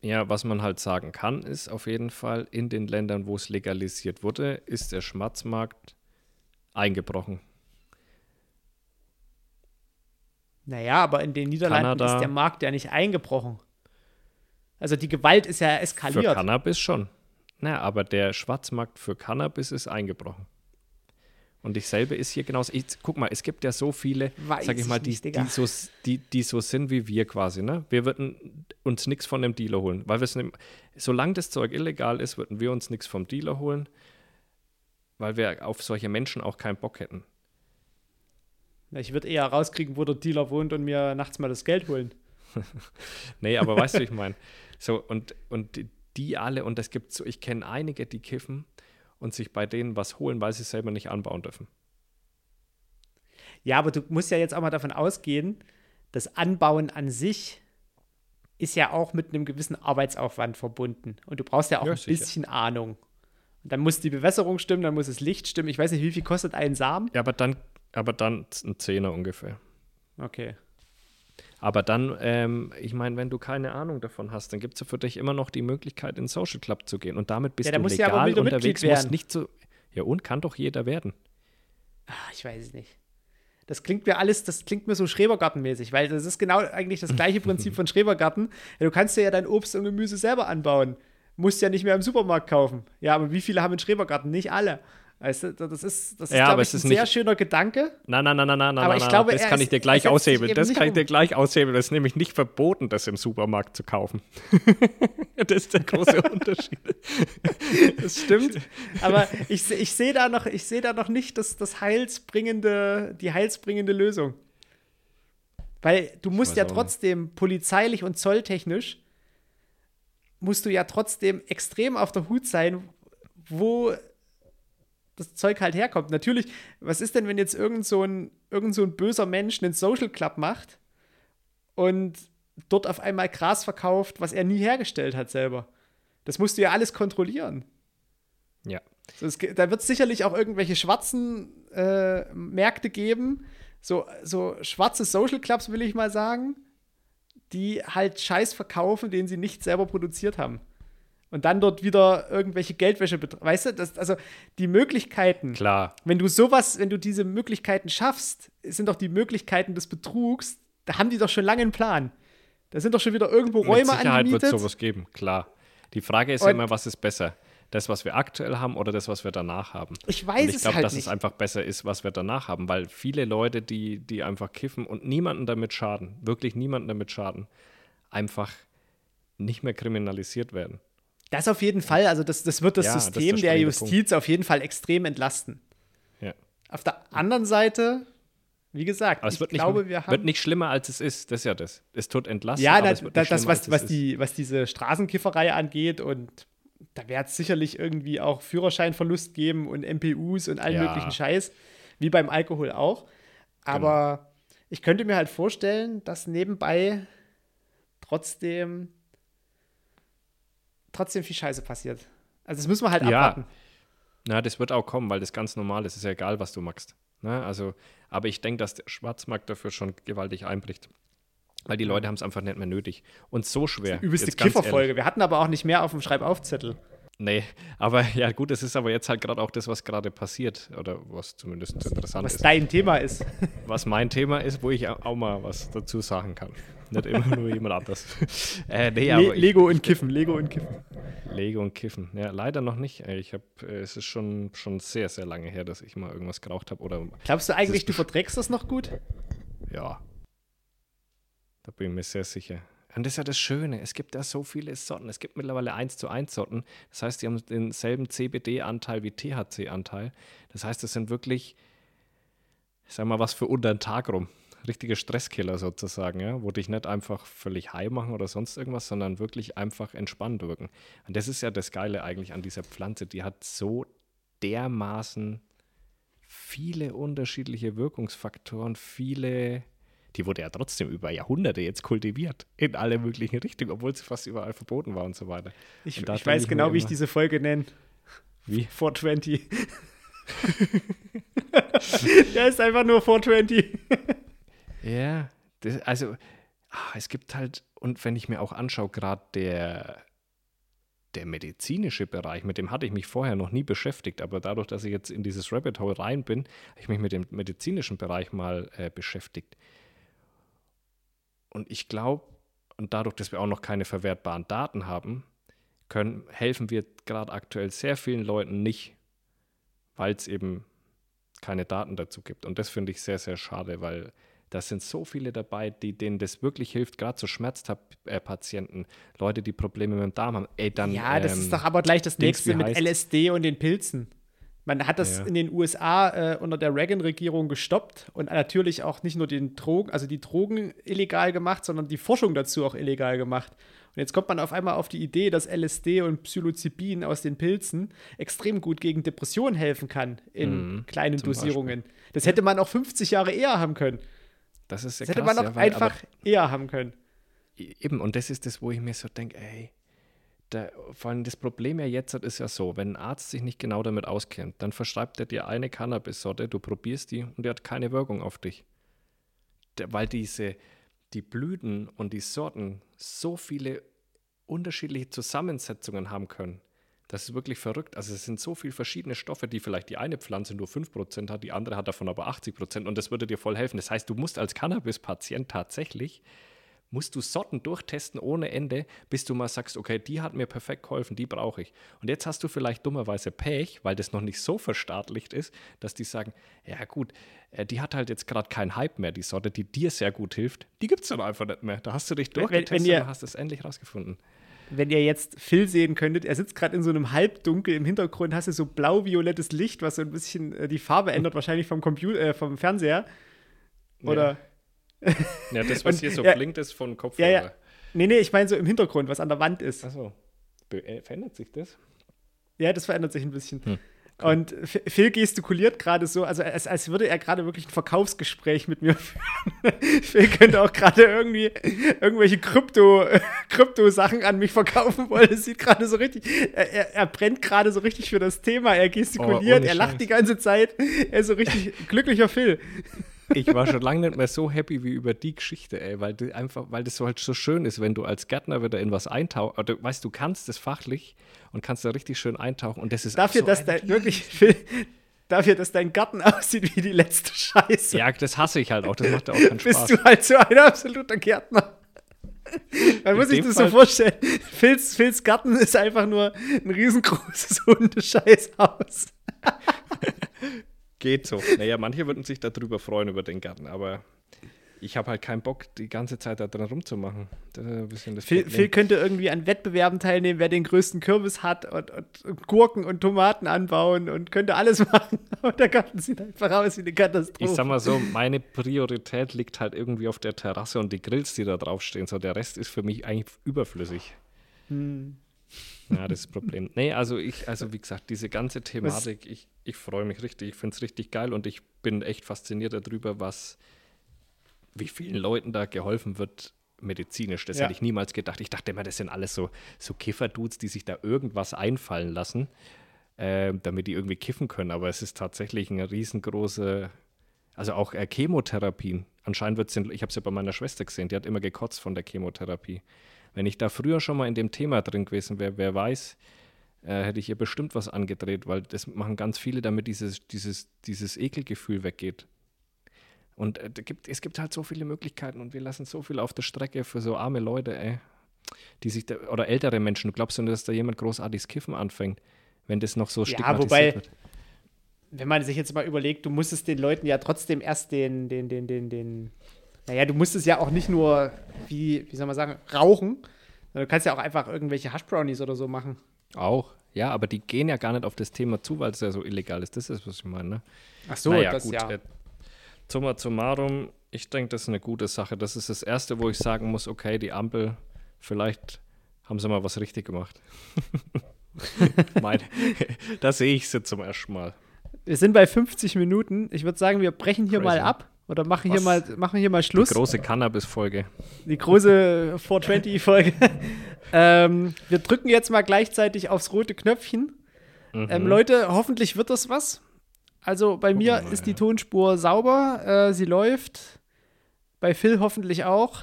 Ja, was man halt sagen kann, ist auf jeden Fall, in den Ländern, wo es legalisiert wurde, ist der Schwarzmarkt eingebrochen. Naja, aber in den Niederlanden Kanada. ist der Markt ja nicht eingebrochen. Also die Gewalt ist ja Für eskaliert. Cannabis schon. Na, aber der Schwarzmarkt für Cannabis ist eingebrochen. Und ich selber ist hier genauso. Ich, guck mal, es gibt ja so viele, Weiß sag ich mal, die, nicht, die, so, die, die so sind wie wir quasi. Ne? Wir würden uns nichts von dem Dealer holen. Weil wir es solange das Zeug illegal ist, würden wir uns nichts vom Dealer holen, weil wir auf solche Menschen auch keinen Bock hätten. Ich würde eher rauskriegen, wo der Dealer wohnt und mir nachts mal das Geld holen. Nee, aber weißt du, wie ich meine? So, und, und die- die alle, und es gibt so, ich kenne einige, die kiffen und sich bei denen was holen, weil sie es selber nicht anbauen dürfen. Ja, aber du musst ja jetzt auch mal davon ausgehen, das Anbauen an sich ist ja auch mit einem gewissen Arbeitsaufwand verbunden. Und du brauchst ja auch Ja, ein sicher. bisschen Ahnung. Und dann muss die Bewässerung stimmen, dann muss das Licht stimmen. Ich weiß nicht, wie viel kostet ein Samen? Ja, aber dann, aber dann ein Zehner ungefähr. Okay. Aber dann, ähm, ich meine, wenn du keine Ahnung davon hast, dann gibt es ja für dich immer noch die Möglichkeit, in den Social Club zu gehen. Und damit bist Ja, du ja legal aber wieder unterwegs, musst nicht so. Ja, und kann doch jeder werden. Ah, ich weiß es nicht. Das klingt mir alles, das klingt mir so Schrebergartenmäßig, weil das ist genau eigentlich das gleiche Prinzip von Schrebergarten. Ja, du kannst ja dein Obst und Gemüse selber anbauen. Musst ja nicht mehr im Supermarkt kaufen. Ja, aber wie viele haben einen Schrebergarten? Nicht alle. Weißt du, das ist, das ist, Ja, glaube ich, ein sehr schöner Gedanke. Nein, nein, nein, nein, nein, Aber nein, ich nein, glaube, das kann ist- ich dir gleich aushebeln. Das kann ich dir gleich aushebeln. Das ist nämlich nicht verboten, das im Supermarkt zu kaufen. das ist der große Unterschied. Das stimmt. Aber ich, ich sehe da noch, ich sehe da noch nicht das, das heilsbringende, die heilsbringende Lösung. Weil du musst ja auch nicht. trotzdem polizeilich und zolltechnisch musst du ja trotzdem extrem auf der Hut sein, wo das Zeug halt herkommt. Natürlich, was ist denn, wenn jetzt irgend so ein, irgend so ein böser Mensch einen Social Club macht und dort auf einmal Gras verkauft, was er nie hergestellt hat selber? Das musst du ja alles kontrollieren. Ja. So, es, da wird es sicherlich auch irgendwelche schwarzen äh, Märkte geben, so, so schwarze Social Clubs, will ich mal sagen, die halt Scheiß verkaufen, den sie nicht selber produziert haben. Und dann dort wieder irgendwelche Geldwäsche betreiben. Weißt du, das, also die Möglichkeiten, Klar. wenn du sowas, wenn du diese Möglichkeiten schaffst, sind doch die Möglichkeiten des Betrugs, da haben die doch schon lange einen Plan. Da sind doch schon wieder irgendwo Mit Räume Sicherheit wird angemietet. es sowas geben, klar. Die Frage ist Und- ja immer, was ist besser? Das, was wir aktuell haben oder das, was wir danach haben? Ich weiß und ich es glaube, halt dass nicht. es einfach besser ist, was wir danach haben, weil viele Leute, die, die einfach kiffen und niemanden damit schaden, wirklich niemanden damit schaden, einfach nicht mehr kriminalisiert werden. Das auf jeden Fall. Also das, das wird das Ja, das System der der springende Justiz auf jeden Fall extrem entlasten. Ja. Auf der anderen Seite Wie gesagt, Aber es ich wird, glaube, nicht, wir haben. wird nicht schlimmer, als es ist. Das ist ja das. Es tut entlasten, ja, da, nicht das, was, was, die, was diese Straßenkifferei angeht und da wird es sicherlich irgendwie auch Führerscheinverlust geben und MPUs und allen Ja. möglichen Scheiß, wie beim Alkohol auch. Aber Genau. ich könnte mir halt vorstellen, dass nebenbei trotzdem trotzdem viel Scheiße passiert. Also das müssen wir halt Ja. abwarten. ist. Na, das wird auch kommen, weil das ganz normal ist. Es ist ja egal, was du magst. Ne? Also, aber ich denke, dass der Schwarzmarkt dafür schon gewaltig einbricht. Weil die Leute haben es einfach nicht mehr nötig. Und so schwer. Übelste jetzt ganz Kifferfolge. Wir hatten aber auch nicht mehr auf dem Schreibaufzettel. Nee, aber ja gut, es ist aber jetzt halt gerade auch das, was gerade passiert oder was zumindest interessant Was ist. dein Thema ist. Was mein Thema ist, wo ich au- auch mal was dazu sagen kann. Nicht immer nur jemand anders. äh, nee, Le aber ich, Lego und Kiffen, Lego und Kiffen. Lego und Kiffen. Ja, leider noch nicht. Ich habe, äh, es ist schon, schon sehr, sehr lange her, dass ich mal irgendwas geraucht habe. Oder Glaubst du eigentlich, du verträgst das noch gut? ja, da bin ich mir sehr sicher. Und das ist ja das Schöne. Es gibt ja so viele Sorten. Es gibt mittlerweile 1 zu 1 Sorten. Das heißt, die haben denselben CBD-Anteil wie THC-Anteil. Das heißt, das sind wirklich, ich sag mal, was für unter den Tag rum. Richtige Stresskiller sozusagen, ja, wo dich nicht einfach völlig high machen oder sonst irgendwas, sondern wirklich einfach entspannt wirken. Und das ist ja das Geile eigentlich an dieser Pflanze. Die hat so dermaßen viele unterschiedliche Wirkungsfaktoren, viele die wurde ja trotzdem über Jahrhunderte jetzt kultiviert. In alle möglichen Richtungen, obwohl sie fast überall verboten war und so weiter. Ich, ich weiß mir genau, wie ich diese Folge nenne. Wie? 420. ja, ist einfach nur 420. Ja, das, also ah, es gibt halt, und wenn ich mir auch anschaue, gerade der, der medizinische Bereich, mit dem hatte ich mich vorher noch nie beschäftigt, aber dadurch, dass ich jetzt in dieses Rabbit Hole rein bin, habe ich mich mit dem medizinischen Bereich mal äh, beschäftigt. Und ich glaube, und dadurch, dass wir auch noch keine verwertbaren Daten haben, können, helfen wir gerade aktuell sehr vielen Leuten nicht, weil es eben keine Daten dazu gibt. Und das finde ich sehr, sehr schade, weil da sind so viele dabei, die, denen das wirklich hilft, gerade so Schmerzpatienten, Leute, die Probleme mit dem Darm haben. Ey, dann, Ja, das ähm, ist doch aber gleich das nächste mit heißt- LSD und den Pilzen. Man hat das Ja. in den USA äh, unter der Reagan-Regierung gestoppt und natürlich auch nicht nur den Drogen, also die Drogen illegal gemacht, sondern die Forschung dazu auch illegal gemacht. Und jetzt kommt man auf einmal auf die Idee, dass LSD und Psilocybin aus den Pilzen extrem gut gegen Depressionen helfen kann in Mhm, kleinen Dosierungen. Das hätte man auch 50 Jahre eher haben können. das ist ja Das hätte krass, man auch ja, weil- einfach eher haben können. Eben, und das ist das, wo ich mir so denke, ey, da, vor allem das Problem ja jetzt ist ja so, wenn ein Arzt sich nicht genau damit auskennt, dann verschreibt er dir eine Cannabis-Sorte, du probierst die und die hat keine Wirkung auf dich. Der, weil diese, die Blüten und die Sorten so viele unterschiedliche Zusammensetzungen haben können. Das ist wirklich verrückt. Also es sind so viele verschiedene Stoffe, die vielleicht die eine Pflanze nur 5% hat, die andere hat davon aber 80% und das würde dir voll helfen. Das heißt, du musst als Cannabis-Patient tatsächlich musst du Sorten durchtesten ohne Ende, bis du mal sagst, okay, die hat mir perfekt geholfen, die brauche ich. Und jetzt hast du vielleicht dummerweise Pech, weil das noch nicht so verstaatlicht ist, dass die sagen, ja gut, äh, die hat halt jetzt gerade keinen Hype mehr, die Sorte, die dir sehr gut hilft, die gibt es dann einfach nicht mehr. Da hast du dich Wenn- wenn durchgetestet ihr- und hast es endlich rausgefunden. wenn ihr jetzt Phil sehen könntet, er sitzt gerade in so einem Halbdunkel, im Hintergrund hast du so blau-violettes Licht, was so ein bisschen äh, die Farbe ändert, wahrscheinlich vom Computer, äh, vom Fernseher. Oder, Ja, das, was Und- hier so ja, blinkt, ist von ja, Kopfhörer. ja. Nee, nee, ich meine so im Hintergrund, was an der Wand ist. Achso. Äh, Verändert sich das? Ja, das verändert sich ein bisschen. Hm, Und F- Phil gestikuliert gerade so, also als, als würde er gerade wirklich ein Verkaufsgespräch mit mir führen. Phil könnte auch gerade irgendwie irgendwelche Krypto, Krypto-Sachen an mich verkaufen wollen. Es sieht gerade so richtig, er, er, brennt gerade so richtig für das Thema. Er gestikuliert, ohne er lacht die ganze Zeit. Er ist so richtig glücklicher Phil. Ich war schon lange nicht mehr so happy wie über die Geschichte, ey, weil du einfach, weil das so halt so schön ist, wenn du als Gärtner wieder in was eintauchst, oder weißt du, kannst das fachlich und kannst da richtig schön eintauchen und das ist Dafür, so dass dein, wirklich, dafür, dass dein Garten aussieht wie die letzte Scheiße, Ja, das hasse ich halt auch, das macht ja auch keinen bist Spaß. du halt so ein absoluter Gärtner. Man muss sich das so Fall- vorstellen. Phils, Phils Garten ist einfach nur ein riesengroßes Hundescheißhaus. Geht so. Naja, manche würden sich darüber freuen über den Garten, aber ich habe halt keinen Bock, die ganze Zeit da dran rumzumachen. Das ist ein bisschen das Phil. Phil könnte irgendwie an Wettbewerben teilnehmen, wer den größten Kürbis hat und, und, und Gurken und Tomaten anbauen und könnte alles machen. Aber der Garten sieht einfach aus wie eine Katastrophe. Ich sag mal so, meine Priorität liegt halt irgendwie auf der Terrasse und die Grills, die da draufstehen. So, der Rest ist für mich eigentlich überflüssig. Hm. Ja, das Problem. Nee, also ich, also wie gesagt, diese ganze Thematik, ich, ich freue mich richtig, ich finde es richtig geil und ich bin echt fasziniert darüber, was, wie vielen Leuten da geholfen wird, medizinisch. Das Ja. hätte ich niemals gedacht. Ich dachte immer, das sind alles so, so Kifferdudes, die sich da irgendwas einfallen lassen, ähm, damit die irgendwie kiffen können. Aber es ist tatsächlich eine riesengroße, also auch äh, Chemotherapien. Anscheinend wird es, ich habe es ja bei meiner Schwester gesehen, die hat immer gekotzt von der Chemotherapie. Wenn ich da früher schon mal in dem Thema drin gewesen wäre, wer weiß, äh, hätte ich ihr bestimmt was angedreht, weil das machen ganz viele, damit dieses, dieses, dieses Ekelgefühl weggeht. Und äh, gibt, es gibt halt so viele Möglichkeiten und wir lassen so viel auf der Strecke für so arme Leute, ey, die sich da, oder ältere Menschen. Du glaubst du, dass da jemand großartiges Kiffen anfängt, wenn das noch so Ja, stigmatisiert wobei- wird? Wenn man sich jetzt mal überlegt, du musstest den Leuten ja trotzdem erst den, den, den, den, den, naja, du musstest ja auch nicht nur, wie, wie soll man sagen, rauchen, du kannst ja auch einfach irgendwelche Hash-Brownies oder so machen. Auch. Ja, aber die gehen ja gar nicht auf das Thema zu, weil es ja so illegal ist. Das ist, was ich meine. Ne? Ach so, naja, das gut. ja. Äh, summa summarum, ich denke, das ist eine gute Sache. Das ist das Erste, wo ich sagen muss, okay, die Ampel, vielleicht haben sie mal was richtig gemacht. Meine, da sehe ich sie zum ersten Mal. Wir sind bei 50 Minuten. Ich würde sagen, wir brechen hier Crazy. mal ab oder machen hier, Was? mal, machen hier mal Schluss. Große Cannabis-Folge. Die große 420-Folge. ähm, wir drücken jetzt mal gleichzeitig aufs rote Knöpfchen. Mhm. Ähm, Leute, hoffentlich wird das was. Also bei mir wir mal, ist die. Tonspur sauber, äh, sie läuft. Bei Phil hoffentlich auch.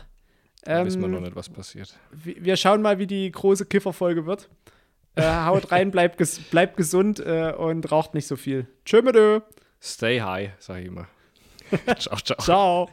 Da wissen wir Ähm, noch nicht, was passiert. wir wir schauen mal, wie die große Kifferfolge wird. Äh, haut rein, bleibt, ges bleibt gesund äh, und raucht nicht so viel. Tschö mit. Stay high, sag ich immer. ciao, ciao. Ciao.